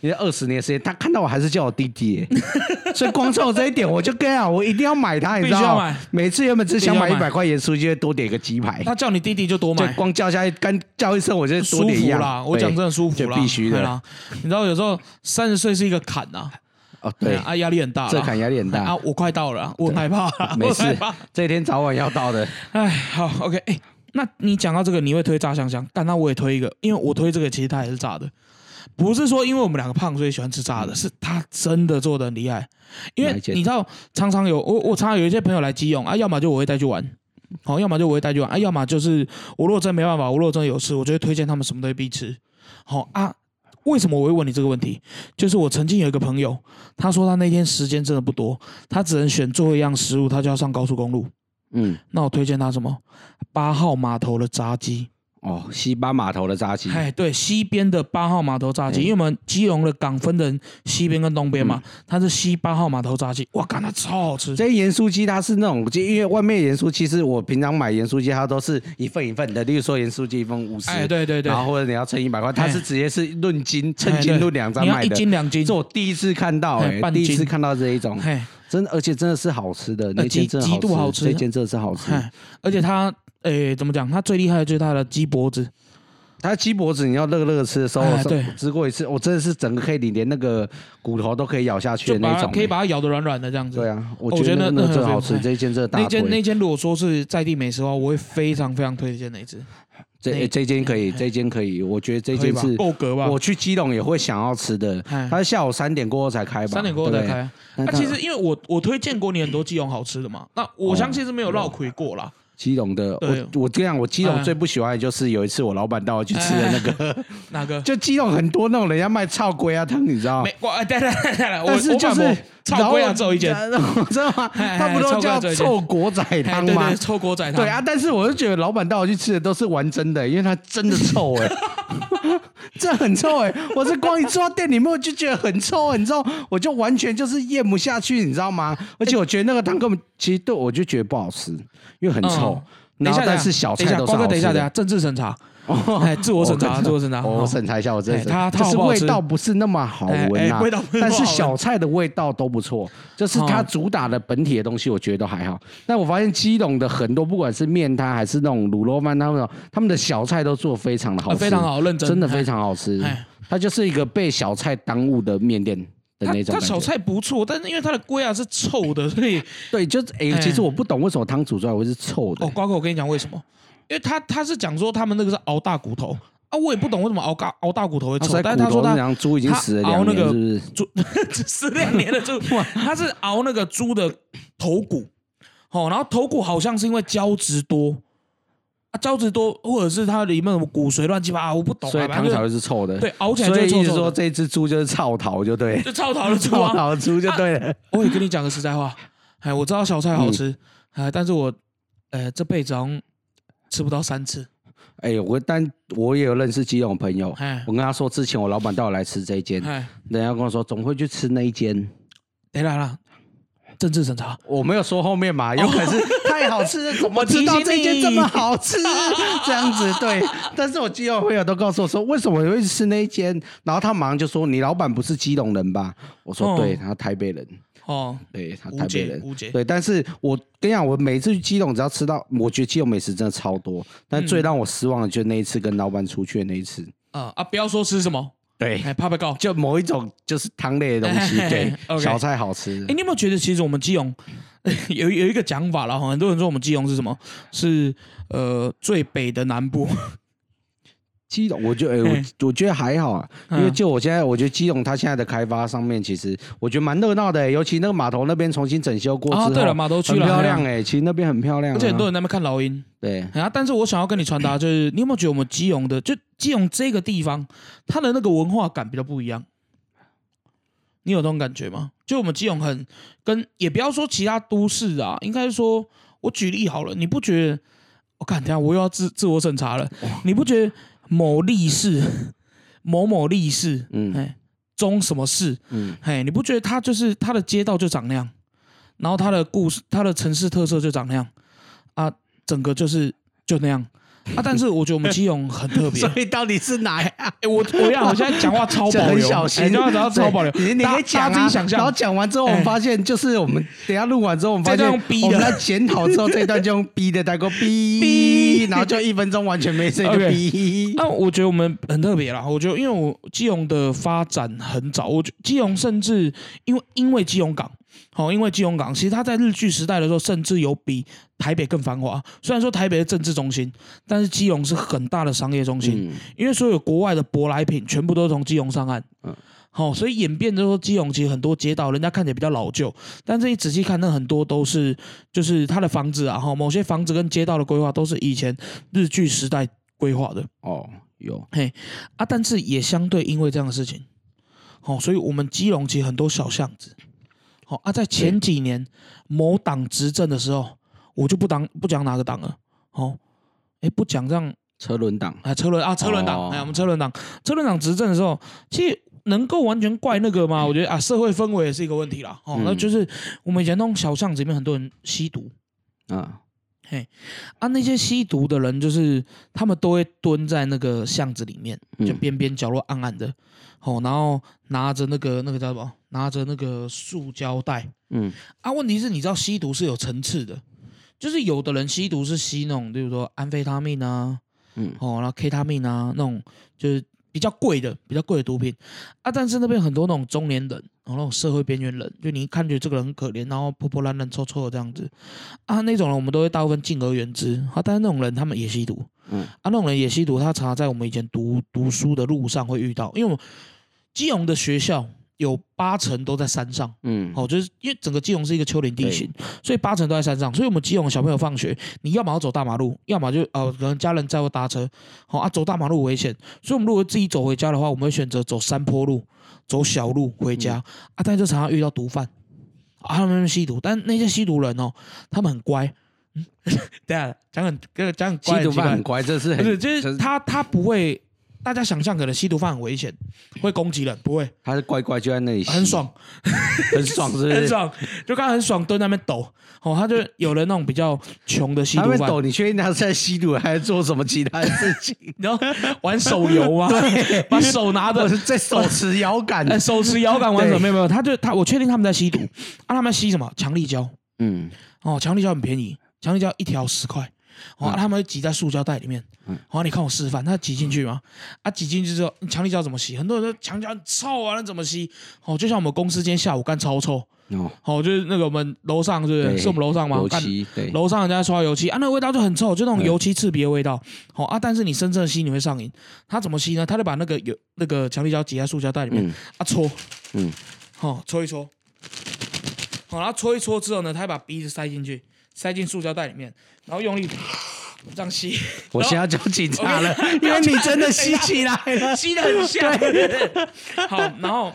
因为二十年时间，他看到我还是叫我弟弟耶，所以光冲我这一点，我就跟他讲，我一定要买它，你知道吗？每次原本只想买一百块盐酥，就会多点一个鸡排，他叫你弟弟就多就买，光叫下去，干叫一声，我就多舒点一样。服啦。我讲真的舒服啦，必须的。啦。你知道有时候三十岁是一个坎呐，哦，对，啊，压力很大啦，这坎压力很大。啊，我快到了啊，我害怕啦，没事。这一天早晚要到的。哎，好，OK，哎，那你讲到这个，你会推炸香香，但那我也推一个，因为我推这个其实它也是炸的，不是说因为我们两个胖所以喜欢吃炸的，是它真的做的很厉害。因为你知道，常常有我我常常有一些朋友来基隆啊，要么就我会带去玩。好，要么就我会带去玩啊，要么就是我如果真没办法，我如果真的有事，我就会推荐他们什么东西必吃。好啊，为什么我会问你这个问题？就是我曾经有一个朋友，他说他那天时间真的不多，他只能选最后一样食物，他就要上高速公路。嗯，那我推荐他什么？八号码头的炸鸡。哦，西八码头的炸鸡，哎，对，西边的八号码头炸鸡，因为我们基隆的港分成西边跟东边嘛，它是西八号码头炸鸡，哇，干它超好吃。这盐酥鸡它是那种，就因为外面盐酥鸡是我平常买盐酥鸡，它都是一份一份的，例如说盐酥鸡一份五十，哎，对对对，然后或者你要称一百块，它是直接是论斤称斤论两张卖的，一斤两斤。这我第一次看到，哎，第一次看到这一种，真的，而且真的是好吃的，那间真的好吃，这间真的是好吃，而且它，哎，怎么讲？它最厉害的就是它的鸡脖子。它鸡脖子，你要热热吃的时候，对，吃过一次，我真的是整个可以，你连那个骨头都可以咬下去的那种，可以把它咬得软软的这样子。对啊，我觉得那真好吃，这一间这大那间那间如果说是在地美食的话，我会非常非常推荐那一只。这这间可以，这间可以，我觉得这间是够格吧。我去基隆也会想要吃的，它是下午三点过后才开吧？三点过后才开。那其实因为我我推荐过你很多基隆好吃的嘛，那我相信是没有绕亏过啦。基隆的，我我这样，我基隆最不喜欢的就是有一次我老板带我去吃的那个，哪个？就基隆很多那种人家卖草龟啊汤，你知道吗？我，对对对对，但是就是臭龟啊，走一间，知道吗？他不都叫臭国仔汤吗？臭国仔汤。对啊，但是我就觉得老板带我去吃的都是玩真的，因为他真的臭哎。这很臭哎！我是光一坐到店里面我就觉得很臭，你知道，我就完全就是咽不下去，你知道吗？而且我觉得那个汤根本其实对我就觉得不好吃，因为很臭。等一下，但是小菜都是好等一下，等一下，政治审查。哦，自我审查，自我审查，我审查一下，我这它它是味道不是那么好闻啊，但是小菜的味道都不错，就是它主打的本体的东西，我觉得都还好。但我发现基隆的很多，不管是面摊还是那种卤肉饭，他们他们的小菜都做非常的好吃，非常好，认真，真的非常好吃。它就是一个被小菜耽误的面店的那种。它小菜不错，但是因为它的龟啊是臭的，所以对，就哎，其实我不懂为什么汤煮出来会是臭的。哦，瓜哥，我跟你讲为什么。因为他他是讲说他们那个是熬大骨头啊，我也不懂为什么熬大熬大骨头会臭，但是他说他猪已经死了熬那个猪 死两年的猪，他是熬那个猪的头骨，哦，然后头骨好像是因为胶质多啊，胶质多或者是它里面什么骨髓乱七八糟，我不懂，所以汤才会是臭的，对，熬起来就臭。所以说这只猪就是臭桃，就对，就臭桃的猪，臭桃的猪就对了。我也跟你讲个实在话，哎，我知道小菜好吃，哎，但是我呃这辈子好像。吃不到三次，哎，我但我也有认识基隆朋友，我跟他说之前我老板带我来吃这一间，人家跟我说总会去吃那一间，哎来了，政治审查，我没有说后面嘛，有可是 太好吃，怎么知道这间这么好吃？这样子对，但是我基隆朋友都告诉我说，为什么会吃那一间？然后他马上就说，你老板不是基隆人吧？我说对，他台北人。哦，对他台北人，对，但是我跟你讲，我每次去基隆，只要吃到，我觉得基隆美食真的超多，但最让我失望的就是那一次跟老板出去的那一次。啊啊！不要说吃什么，对，怕被告，就某一种就是汤类的东西，对，小菜好吃。哎，你有没有觉得其实我们基隆有有一个讲法了哈？很多人说我们基隆是什么？是呃最北的南部。基隆，我就哎，我我觉得还好啊，因为就我现在，我觉得基隆它现在的开发上面，其实我觉得蛮热闹的，尤其那个码头那边重新整修过之后，对了，码头区很漂亮哎，其实那边很漂亮，而且很多人那边看老鹰。对啊，但是我想要跟你传达，就是你有没有觉得我们基隆的，就基隆这个地方，它的那个文化感比较不一样？你有这种感觉吗？就我们基隆很跟，也不要说其他都市啊，应该说，我举例好了，你不觉得？我看，等下我又要自自我审查了，你不觉得？某力士，某某力士，嗯，哎，中什么市，嗯，哎，你不觉得它就是它的街道就长那样，然后它的故事，它的城市特色就长那样，啊，整个就是就那样。啊！但是我觉得我们基隆很特别，所以到底是哪呀？我我要我现在讲话超保留，小心，你要讲超保留。你你可以讲啊，然后讲完之后，我们发现就是我们等下录完之后，我们发现我们在检讨之后，这一段就用 B 的带过 B，然后就一分钟完全没声就 B。那我觉得我们很特别啦。我觉得因为我基隆的发展很早，我觉基隆甚至因为因为基隆港。好，因为基隆港其实它在日据时代的时候，甚至有比台北更繁华。虽然说台北是政治中心，但是基隆是很大的商业中心。因为所有国外的舶来品全部都是从基隆上岸。嗯，好，所以演变就是说，基隆其实很多街道，人家看起来比较老旧，但是你仔细看，那很多都是就是它的房子啊，哈，某些房子跟街道的规划都是以前日据时代规划的。哦，有，嘿，啊，但是也相对因为这样的事情，好，所以我们基隆其实很多小巷子。好啊，在前几年某党执政的时候，我就不当不讲哪个党了。好，哎，不讲这样车轮党，啊，车轮啊，车轮党，哦哎，我们车轮党，车轮党执政的时候，其实能够完全怪那个吗？我觉得啊，社会氛围也是一个问题啦。哦，嗯那就是我们以前那种小巷子里面很多人吸毒啊，嘿啊，那些吸毒的人就是他们都会蹲在那个巷子里面，就嗯边边角落暗暗的，哦，然后拿着那个那个叫什么？拿着那个塑胶袋嗯啊。问题是，你知道吸毒是有层次的，就是有的人吸毒是吸那种，比如说安非他命啊，嗯哦，然后 K 他命啊，那种就是比较贵的、比较贵的毒品啊。但是那边很多那种中年人，然后那种社会边缘人，就你一看觉得这个人很可怜，然后破破烂烂、臭臭的这样子啊，那种人我们都会大部分敬而远之啊。但是那种人他们也吸毒嗯啊，那种人也吸毒，他常常在我们以前读读书的路上会遇到，因为我们基隆的学校有八成都在山上。嗯，哦，就是因为整个基隆是一个丘陵地形，所以八成都在山上，所以我们基隆小朋友放学，你要么要走大马路，要么就呃可能家人载或搭车，好、啊走大马路危险，所以我们如果自己走回家的话，我们会选择走山坡路，走小路回家、啊，但就常常遇到毒贩，啊他们吸毒，但那些吸毒人哦，他们很乖，嗯，对啊，讲很讲很乖，吸毒犯很乖，乖，这是不是很，就是他他不会。大家想象可能吸毒犯很危险，会攻击人，不会，他是乖乖就在那里，很爽，很爽，是不是？很爽，就刚刚很爽，蹲在那边抖。哦，他就有了那种比较穷的吸毒犯，他会抖，你确定他是在吸毒还是做什么其他的事情？然后玩手游吗？把手拿着。在手持摇杆，哎，手持摇杆玩什么没有没有，他就他，我确定他们在吸毒。啊，他们吸什么？强力胶。嗯。哦，强力胶很便宜，强力胶一条十块。哦，他们会挤在塑胶袋里面。嗯好、你看我示范，他挤进去嘛？啊，挤进去之后，强力胶怎么吸？很多人说强力胶很臭啊，那怎么吸？哦，就像我们公司今天下午干超臭。哦，哦，就是那个我们楼上，是不是？对是我们楼上吗？油干漆对，楼上人家刷油漆啊，那个味道就很臭，就那种油漆刺鼻的味道。好、啊，但是你深深的吸你会上瘾。他怎么吸呢？他就把那个油那个强力胶挤在塑胶袋里面、嗯啊搓，嗯，好、搓一搓，好、然后搓一搓之后呢，他会把鼻子塞进去，塞进塑胶袋里面，然后用力 这样吸，我现在要叫警察了因为你真的吸起来了。吸的很像。好，然后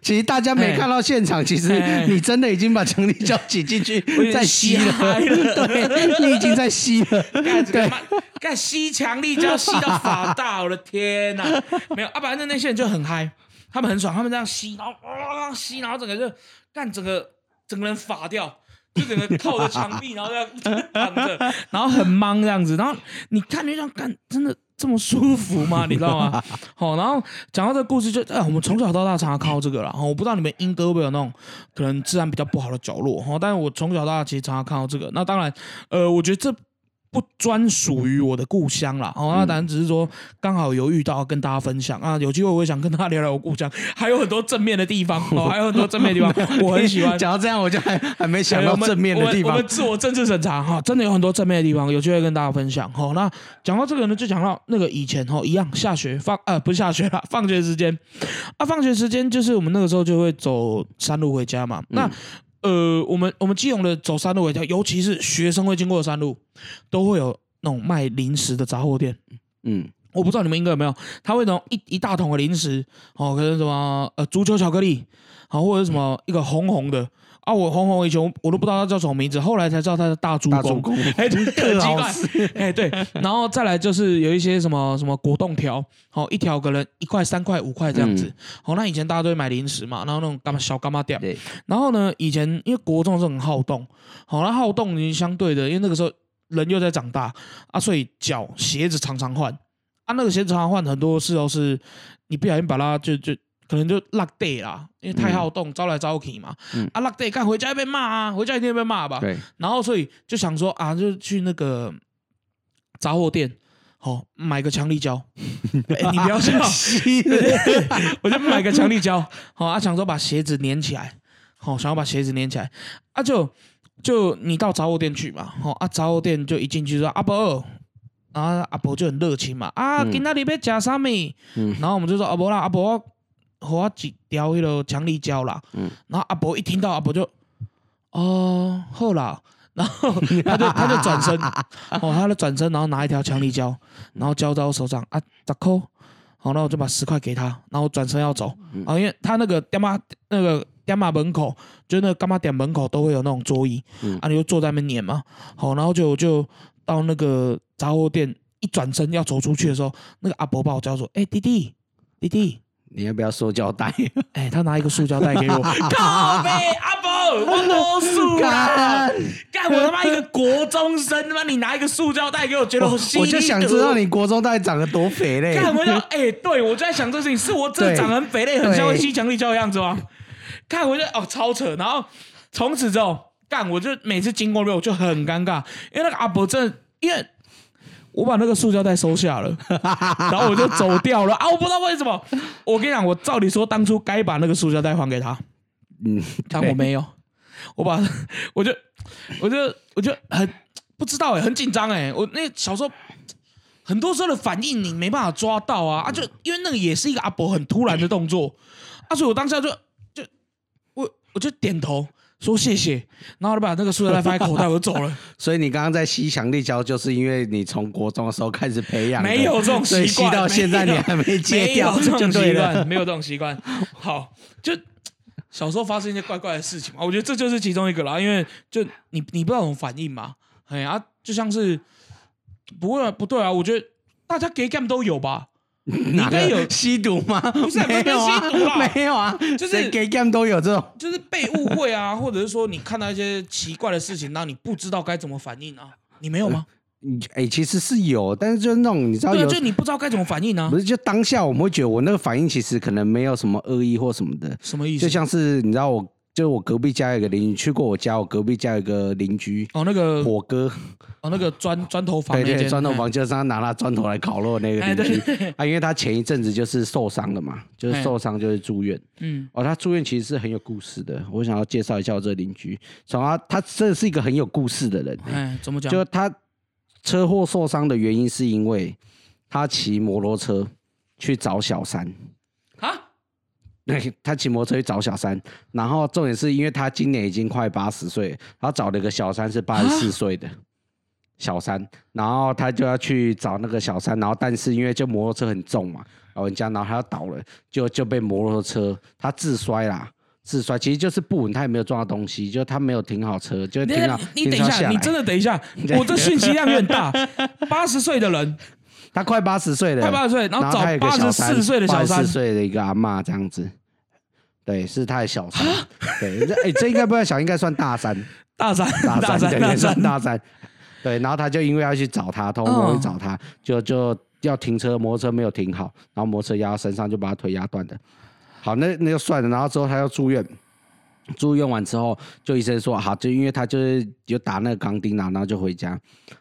其实大家没看到现场，其实哎你真的已经把强力胶挤进去在吸了，对，你已经在吸了，干这个妈干吸强力胶吸到法大，我的天呐、没有啊，反正那些人就很嗨，他们很爽，他们这样吸，然后啊吸，然后整个就干整个整个人法掉。就整个靠着墙壁，然后这样 躺着，然后很忙这样子，然后你看就这样干，真的这么舒服吗？你知道吗？好，然后讲到这个故事就，哎，我们从小到大常常看到这个了。哦我不知道你们英哥会不会有那种可能治安比较不好的角落哈，但是我从小到大其实常常看到这个。那当然，呃，我觉得这不专属于我的故乡啦。哦，那当然只是说刚好有遇到跟大家分享啊，有机会我也想跟大家聊聊我故乡，还有很多正面的地方 哦，还有很多正面的地方，我很喜欢。讲到这样，我就还还没想到正面的地方我们。自我政治审查哈，真的有很多正面的地方，有机会跟大家分享哦。那讲到这个呢，就讲到那个以前哈，一样下学放呃不是下学了，放学时间啊，放学时间就是我们那个时候就会走山路回家嘛。那呃，我们我们基隆的走山路尾条，尤其是学生会经过的山路，都会有那种卖零食的杂货店。嗯我不知道你们应该有没有，他会那种一一大桶的零食，哦，可能什么呃足球巧克力，好、或者什么一个红红的啊，我红红以前我我都不知道他叫什么名字，后来才知道他是大猪公，大猪公。哎，对，很怪，哎，对，然后再来就是有一些什么什么果冻条，好、一条可能一块、三块、五块这样子，好、那以前大家都会买零食嘛，然后那种干嘛小干嘛店，对，然后呢，以前因为国中是很好动，好，那好动你相对的，因为那个时候人又在长大啊，所以脚鞋子常常换。啊，那个鞋子常常换很多事都是你不小心把它就就可能就落地啦，因为太好动，招来招去嘛，嗯。啊落地干回家被骂啊，回家一定会被骂吧，对，然后所以就想说啊，就去那个杂货店。好、买个强力胶，哎 你不要笑，我就买个强力胶，好、啊，想说把鞋子粘起来，好、想要把鞋子粘起来，啊就就你到杂货店去嘛，好、啊杂货店就一进去说阿伯，然后阿伯就很热情嘛，啊嗯。今仔日要吃啥物？嗯。然后我们就说阿伯啦，阿伯我我几条迄个强力胶啦，嗯。然后阿伯一听到阿伯就哦好啦。然后 他就他就转身，哦，他就转身，然后拿一条强力胶，然后交到我手上啊，十块，好，那我就把十块给他，然后转身要走，啊，因为他那个店妈那个店妈门口，就那个干妈店门口都会有那种桌椅，嗯。啊，你就坐在那边撵嘛，好，然后就就到那个杂货店一转身要走出去的时候，那个阿伯把我叫住：“哎、弟弟，弟弟。”你要不要塑胶袋？哎、他拿一个塑胶袋给我，靠背阿伯，我魔术啦！干干我他妈一个国中生，他妈你拿一个塑胶袋给我，觉得我心我就想知道你国中到底长得多肥嘞。干我就哎、对我就在想这事情，是我真的对长得很肥类，很像对西强立交的样子吗？看我就哦超扯，然后从此之后，干我就每次经过那我就很尴尬，因为那个阿伯真的，因为我把那个塑胶袋收下了，然后我就走掉了。啊！我不知道为什么，我跟你讲，我照理说当初该把那个塑胶袋还给他，嗯，但我没有，我把我就我就我就很不知道哎、很紧张哎，我那小时候很多时候的反应你没办法抓到啊。啊，就因为那个也是一个阿伯很突然的动作。啊，所以我当下就就我我就点头说谢谢，然后就把那个塑料袋放在口袋，我就走了。所以你刚刚在吸强力胶，就是因为你从国中的时候开始培养，没有这种习惯，到现在你还没戒掉，没有这种。习惯，没有这种习惯。好，就小时候发生一些怪怪的事情嘛，我觉得这就是其中一个啦。因为就你你不知道怎么反应嘛，哎呀、啊，就像是不会啊，不对啊，我觉得大家 gay gam 都有吧，你应该有吸毒吗？不是没有啊吸毒啦，没有啊，就是给 gay gam 都有这种。就是被误会啊，或者是说你看到一些奇怪的事情，然后你不知道该怎么反应啊，你没有吗？你哎、其实是有，但是就是那种你知道对就你不知道该怎么反应啊不，是就当下我们会觉得我那个反应其实可能没有什么恶意或什么的，什么意思？就像是你知道我，就是我隔壁家有一个邻居，去过我家，我隔壁家有一个邻居。哦，那个火哥，哦，那个砖砖头房对对，砖头房就是他拿他砖头来烤肉的那个哎，邻居啊，因为他前一阵子就是受伤了嘛，就是哎受伤就是住院。嗯哦，他住院其实是很有故事的，我想要介绍一下我这邻居。从他，他真的是一个很有故事的人。哎，怎么讲？就他车祸受伤的原因是因为他骑摩托车去找小三。他骑摩托车去找小三，然后重点是因为他今年已经快八十岁了，他找了一个小三是八十四岁的小三，然后他就要去找那个小三，然后但是因为就摩托车很重嘛，老人家，然后他要倒了，就就被摩托车他自摔啦。自摔其实就是不稳，他也没有撞到东西，就他没有停好车，就你停好。你等一下，你真的等一下，我这信息量有点大。八十岁的人，他快八十岁了，快八十岁，然后找八十四岁的小三四，岁的一个阿妈这样子，对，是他的小三，啊 对，这哎、这应该不算小，应该算大三，大三大大三大三算，大三，对，然后他就因为要去找他，偷摸去找他，就就要停车，摩托车没有停好，然后摩托车压到身上，就把他腿压断的。好，那那就算了，然后之后他要住院。住院完之后，就医生说好，就因为他就是有打那个钢钉啊，然后就回家，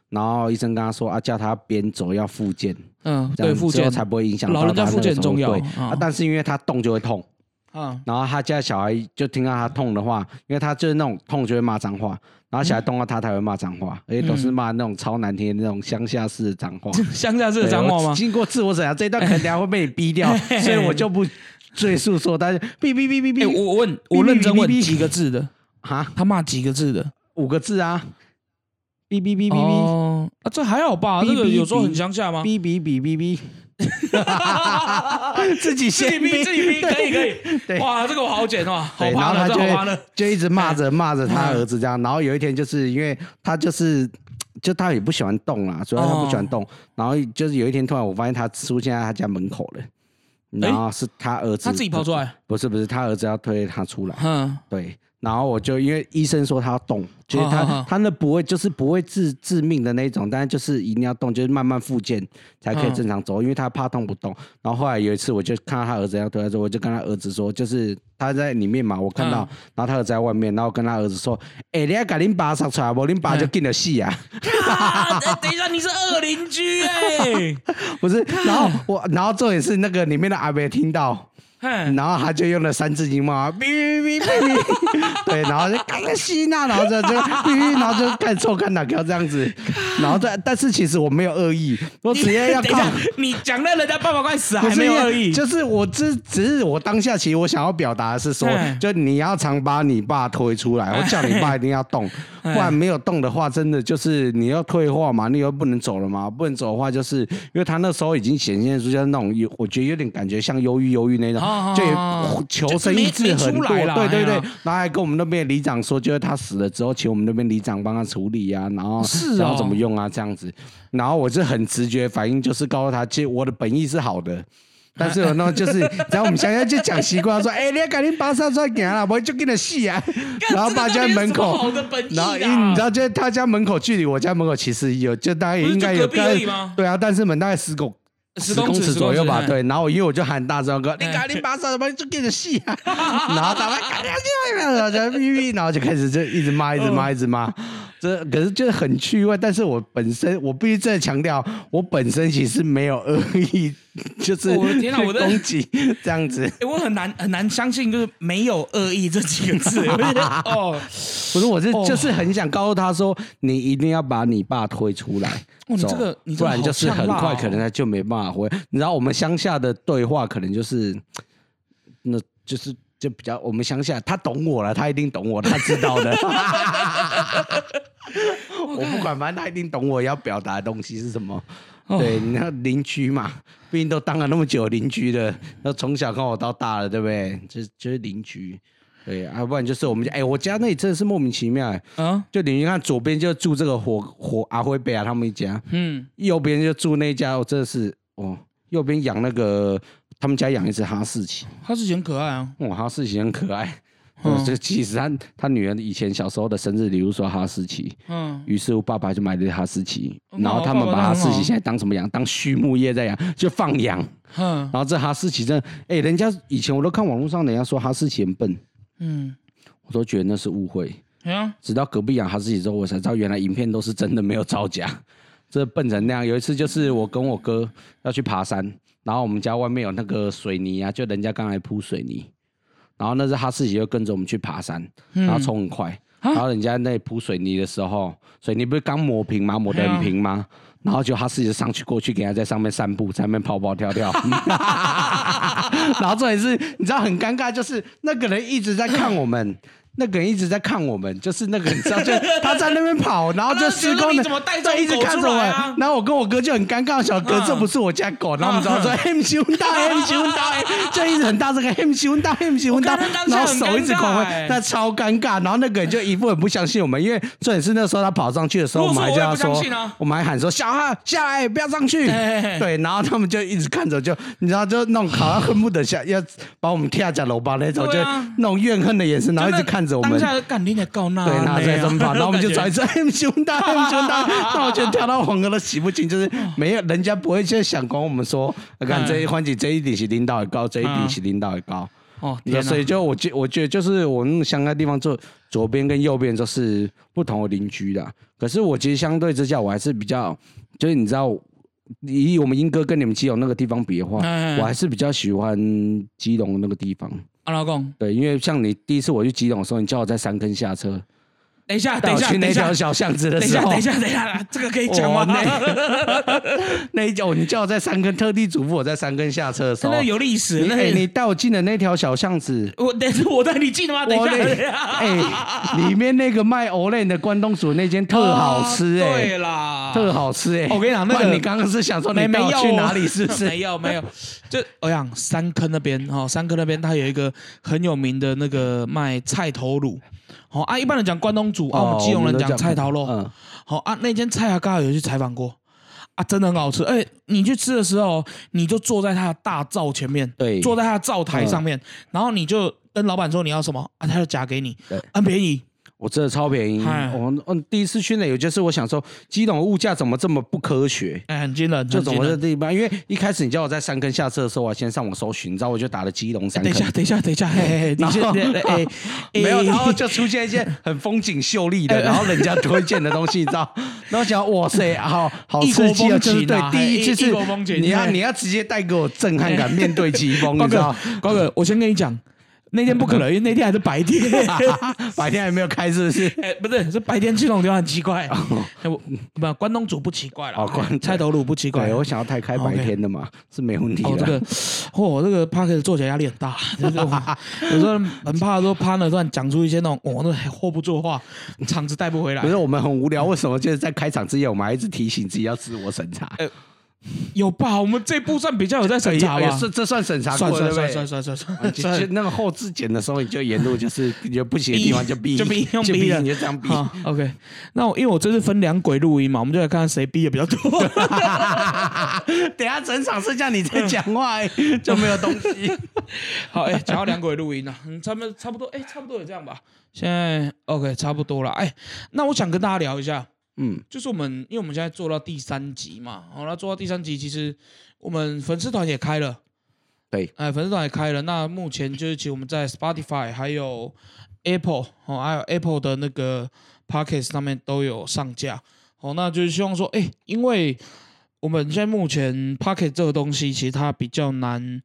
然后医生跟他说啊，叫他边走要复健，嗯，对，复健才不会影响到老人家复健很重要啊，但是因为他动就会痛，啊，然后他家小孩就听到他痛的话，因为他就是那种痛就会骂脏话，然后小孩动到他才会骂脏话，而且都是骂那种超难听的那种乡下式的脏话。乡下式的对脏话吗？经过自我审查，这一段可能等下会被你逼掉，所以我就不赘述说，但是哔哔哔哔哎，哔我问，我认真问几个字的？哈，他骂几个字的？五个字啊，哔哔哔哔哔哦，啊，这还好吧？这个有时候很乡下吗？哔哔哔哔哔，自 己自己先逼自己逼，可以可以。对哇，这个我好剪哦，好对，然后，他就。就一直骂着骂着他嗯儿子这样，然后有一天就是因为他就是。就他也不喜欢动啦，主要他不喜欢动。然后就是有一天突然我发现他出现在他家门口了，然后是他儿子他自己跑出来，不是不是他儿子要推他出来，嗯，对。然后我就因为医生说他要动，就是他他那不会就是不会致致命的那种，但是就是一定要动，就是慢慢复健才可以嗯正常走，因为他怕动不动。然后后来有一次我就看到他儿子要推的时候，我就跟他儿子说，就是他在里面嘛，我看到，嗯然后他儿子在外面，然后跟他儿子说，哎、你要赶恁爸上出来，不恁爸就进了戏啊。啊等等一下，你是二邻居哎，不是，然后我，然后重点是那个里面的阿伯听到，然后他就用了三字经嘛，哔哔哔哔哔，对，然后就赶个吸纳，然后就就哔哔，然后就开始臭看哪条这样子，然后但但是其实我没有恶意，我直接要 靠你讲到人家爸爸快死，还没有恶意，就是我只只是我当下其实我想要表达的是说哎，就你要常把你爸推出来，我叫你爸一定要动，不哎然没有动的话，真的就是你要退化嘛，你又不能走了嘛，不能走的话，就是因为他那时候已经显现出就是那种有，我觉得有点感觉像忧郁忧郁那种哦，就求生意志很多，就没没出来啦对对对然后还跟我们那边的里长说，就是他死了之后，请我们那边里长帮他处理啊，然后是哦然后怎么用用啊这样子。然后我就很直觉反应，就是告诉他，其实我的本意是好的。但是有那种就是，然后我们想要就讲习惯说，哎、你要赶紧拔山出来行啦，不然就给你戏啊。然后爸家门口，然后因为你知道，就他家门口距离我家门口其实有，就大概也应该有对啊，但是门大概十公十公尺左右吧，。对。然后因为我就喊大壮哥，你哎赶紧把手把就给你戏啊。然后他们赶紧然后就哔哔，然后就开始就一直骂，一直骂，一直骂。这可是就是很趣味，但是我本身我必须再强调，我本身其实没有恶意，就是我的天啊我的攻击这样子。哎，我很难很难相信，就是没有恶意这几个字。哦，不是，我是哦就是很想告诉他说，你一定要把你爸推出来。哦你这个你这个好不然就是很快，可能他就没办法回。你知道我们乡下的对话，可能就是，那就是就比较我们乡下，他懂我了，他一定懂我，他知道的。我不管，反正他一定懂我要表达的东西是什么。哦对，你看邻居嘛，毕竟都当了那么久邻居了，那从小看我到大了，对不对？就就是邻居。对啊，不然就是我们家，哎、我家那里真的是莫名其妙、哎啊，就邻居看左边就住这个火火阿辉贝啊他们一家，嗯，右边就住那一家，我真的是哦，右边养那个他们家养一只哈士奇，哈士奇很可爱啊。哇，哈士奇很可爱。嗯哦，这其实他他女儿以前小时候的生日礼物说哈士奇，嗯，于是我爸爸就买了哈士奇，然后他们把哈士奇现在当什么养？当畜牧业在养，就放养。嗯，然后这哈士奇真的，哎，人家以前我都看网络上人家说哈士奇很笨，嗯，我都觉得那是误会。哎呀，直到隔壁养哈士奇之后，我才知道原来影片都是真的，没有造假。这笨成那样。有一次就是我跟我哥要去爬山，然后我们家外面有那个水泥啊，就人家刚才铺水泥，然后那是他自己就跟着我们去爬山，嗯然后冲很快，啊然后人家那铺水泥的时候，水泥不是刚磨平吗？磨得很平吗？然后就他自己就上去过去给他在上面散步，在那边跑跑跳跳。然后重点是，你知道很尴尬，就是那个人一直在看我们。那个人一直在看我们，就是那个你知道，就 他在那边跑，然后就施工的，对一直看着我。然后我跟我哥就很尴尬，小哥嗯。这不是我家狗，然后我们只好说 M 熊大 M 熊大，就一直很大这个 M 熊大 M 熊大我看他，当下然后手一直狂挥那超尴尬。然后那个人就一副很不相信我们，因为重点是那时候他跑上去的时候，我们还叫他说我们还喊说小孩下来不要上去，对，然后他们就一直看着，就你知道，就那种好像恨不得下要把我们踢下楼吧那种，就那种怨恨的眼神，然后一直看着我们当。下干你得告那，对，然后在这么跑，然后我们就找一这，只 M 熊大 M 熊大，那我觉得跳到黄河都洗不清，就是没有人家不会去想管我们说，看这一环节这一点是领导的高，这一点是领导的高。哦，所以就我觉我觉得就是我们乡下地方，就左边跟右边都是不同的邻居的。可是我其实相对之下，我还是比较，就是你知道，以我们英哥跟你们基隆那个地方比的话，哎我还是比较喜欢基隆那个地方。老公，对，因为像你第一次我去基隆的时候，你叫我在三坑下车，等一下，等一下，去那条等一下，小巷子的等一下，等一下，等一下，这个可以讲吗？哦 那一脚你叫我在三坑，特地嘱咐我在三坑下车的时候。真的，有历史，那你带我进的那条小巷子，我等是我带你进的吗？等一下，等一下哎、里面那个卖 Olay 的关东煮那间特好吃 哎、哦对啦，特好吃哎、我跟你讲那个你刚刚是想说你没没有。去哪里是不是？没有没有，就我想三坑那边哦，三坑那边它有一个很有名的那个卖菜头卤。好、啊，一般人讲关东煮，啊，我们基隆人讲菜头肉。嗯，好、啊，那间菜啊，刚好有去采访过，啊，真的很好吃。哎、你去吃的时候，你就坐在他的大灶前面，对坐在他的灶台上面，然后你就跟老板说你要什么啊，他就夹给你对，很便宜。我真的超便宜。嗨我嗯，第一次去那有，就是我想说，基隆的物价怎么这么不科学？哎、很惊人，就怎。么这地方？因为一开始你叫我在三坑下车的时候，我先上网搜寻，你知道我就打了基隆三坑等一下，，等一下，等一下，嘿嘿嘿，你然后先，哎哎，没有，哎然后就出现一些很风景秀丽的，哎然后人家推荐的东西，你知道？然后想，哇塞，好好异国刺激啊！风就是对啊，第一就异是国风情你要对你要直接带给我震撼感，面对疾风，你知道？，光哥，我先跟你讲，那天不可能，因为那天还是白天。白天还没有开，是不是？哎，不是，是白天去那种地方很奇怪。不，关东煮不奇怪了，哦关哎菜头卤不奇怪对，。我想要太开白天的嘛，是没问题哦，这的。个，哦，这个 p a r k 做起来压力很大，就是我有时候很怕说 partner 突然讲出一些那种，哦，那 hold 不住的话，场子带不回来不。是我们很无聊，为什么就是在开场之前，我们还一直提醒自己要自我审查？有吧？我们这部算比较有在审查吧？也是这算审查算算对不对？算算算算算就那个后置剪的时候，你就沿路就是有不行的地方 就逼，就逼用就逼的你就这样逼。，OK。那我因为我这是分两轨录音嘛，我们就来看看谁逼的比较多。等下整场剩下你在讲话，哎就没有东西。好，哎、讲到两轨录音了，嗯，差不多差不多，哎、差不多也这样吧。现在 OK，差不多了。哎、那我想跟大家聊一下，嗯，就是我们，因为我们现在做到第三集嘛，好，那做到第三集，其实我们粉丝团也开了，对，哎，粉丝团也开了。那目前就是其实我们在 Spotify 还有 Apple 哦，还有 Apple 的那个 Podcast 上面都有上架。哦，那就是希望说，哎，因为我们现在目前 Pocket 这个东西，其实它比较难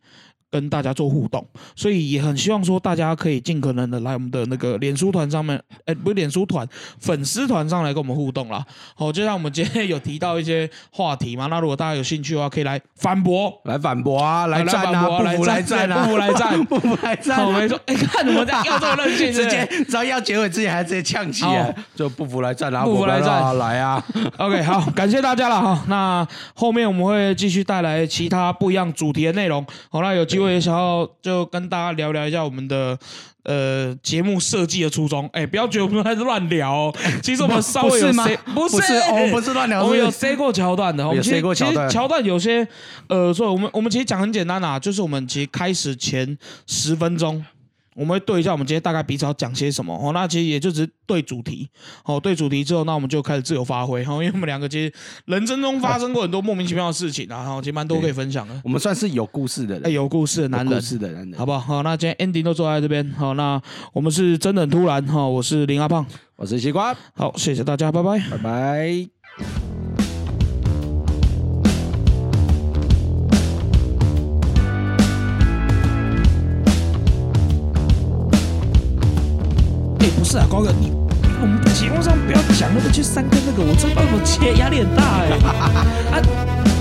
跟大家做互动，所以也很希望说大家可以尽可能的来我们的那个脸书团上面，哎，不是脸书团，粉丝团上来跟我们互动啦。好，就像我们今天有提到一些话题嘛，那如果大家有兴趣的话，可以来反驳。来反驳啊，来来反驳啊不服来来战啊，不服来战 不服来战好，啊。没错。哎，看我们这样要这么任性，直接只要要结尾之前还直接呛起来，就不服来战啊，不服来战啊来啊！OK，好，感谢大家了哈。那后面我们会继续带来其他不一样主题的内容。好，那有机会也想要就跟大家聊聊一下我们的呃节目设计的初衷。哎，不要觉得我们在乱聊哦，其实我们稍微有不是不不是我们不是乱聊我们有是不是 say 过桥段的。我们其实 say 过桥段其实桥段有些呃，所以我们我们其实讲很简单啊，就是我们其实开始前十分钟。我们会对一下我们今天大概彼此要讲些什么哦，那其实也就只是对主题哦，对主题之后，那我们就开始自由发挥哈、哦，因为我们两个其实人生中发生过很多莫名其妙的事情啊，然后其实蛮多可以分享的。我们算是有故事的哎，人，有故事的男人有故，事的男人好。不好？好，那今天 ending 都坐在这边，好，那我们是真的很突然哈、我是林阿胖，我是西瓜，好，谢谢大家，拜拜。拜拜。不是啊，高哥，你我们节目上不要讲那个去三坑那个，我真的我切压力很大哎、啊，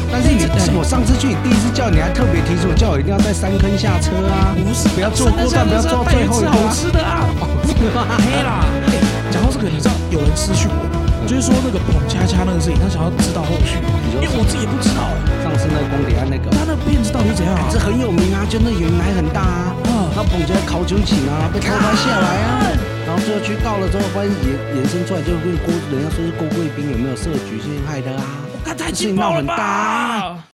但是你哎我上次去你第一次叫你还特别提出我，叫我一定要在三坑下车啊，不是，不要坐过站，不要坐最后一好个啊。吃的啊，黑啦。哎，讲到这个，你知道有人私讯我，就是说那个捧恰恰那个事情，他想要知道后续，因为我自己也不知道哎，上次那个光迪安那个，他那个片子到底怎样啊？这很有名啊，就那演员还很大啊，啊。那捧起来考究请啊，被偷拍下来啊，然后最后去告了之后，发现延延伸出来就跟郭，人家说是郭贵宾有没有设局陷害的啊？看太事情劲爆了闹很大？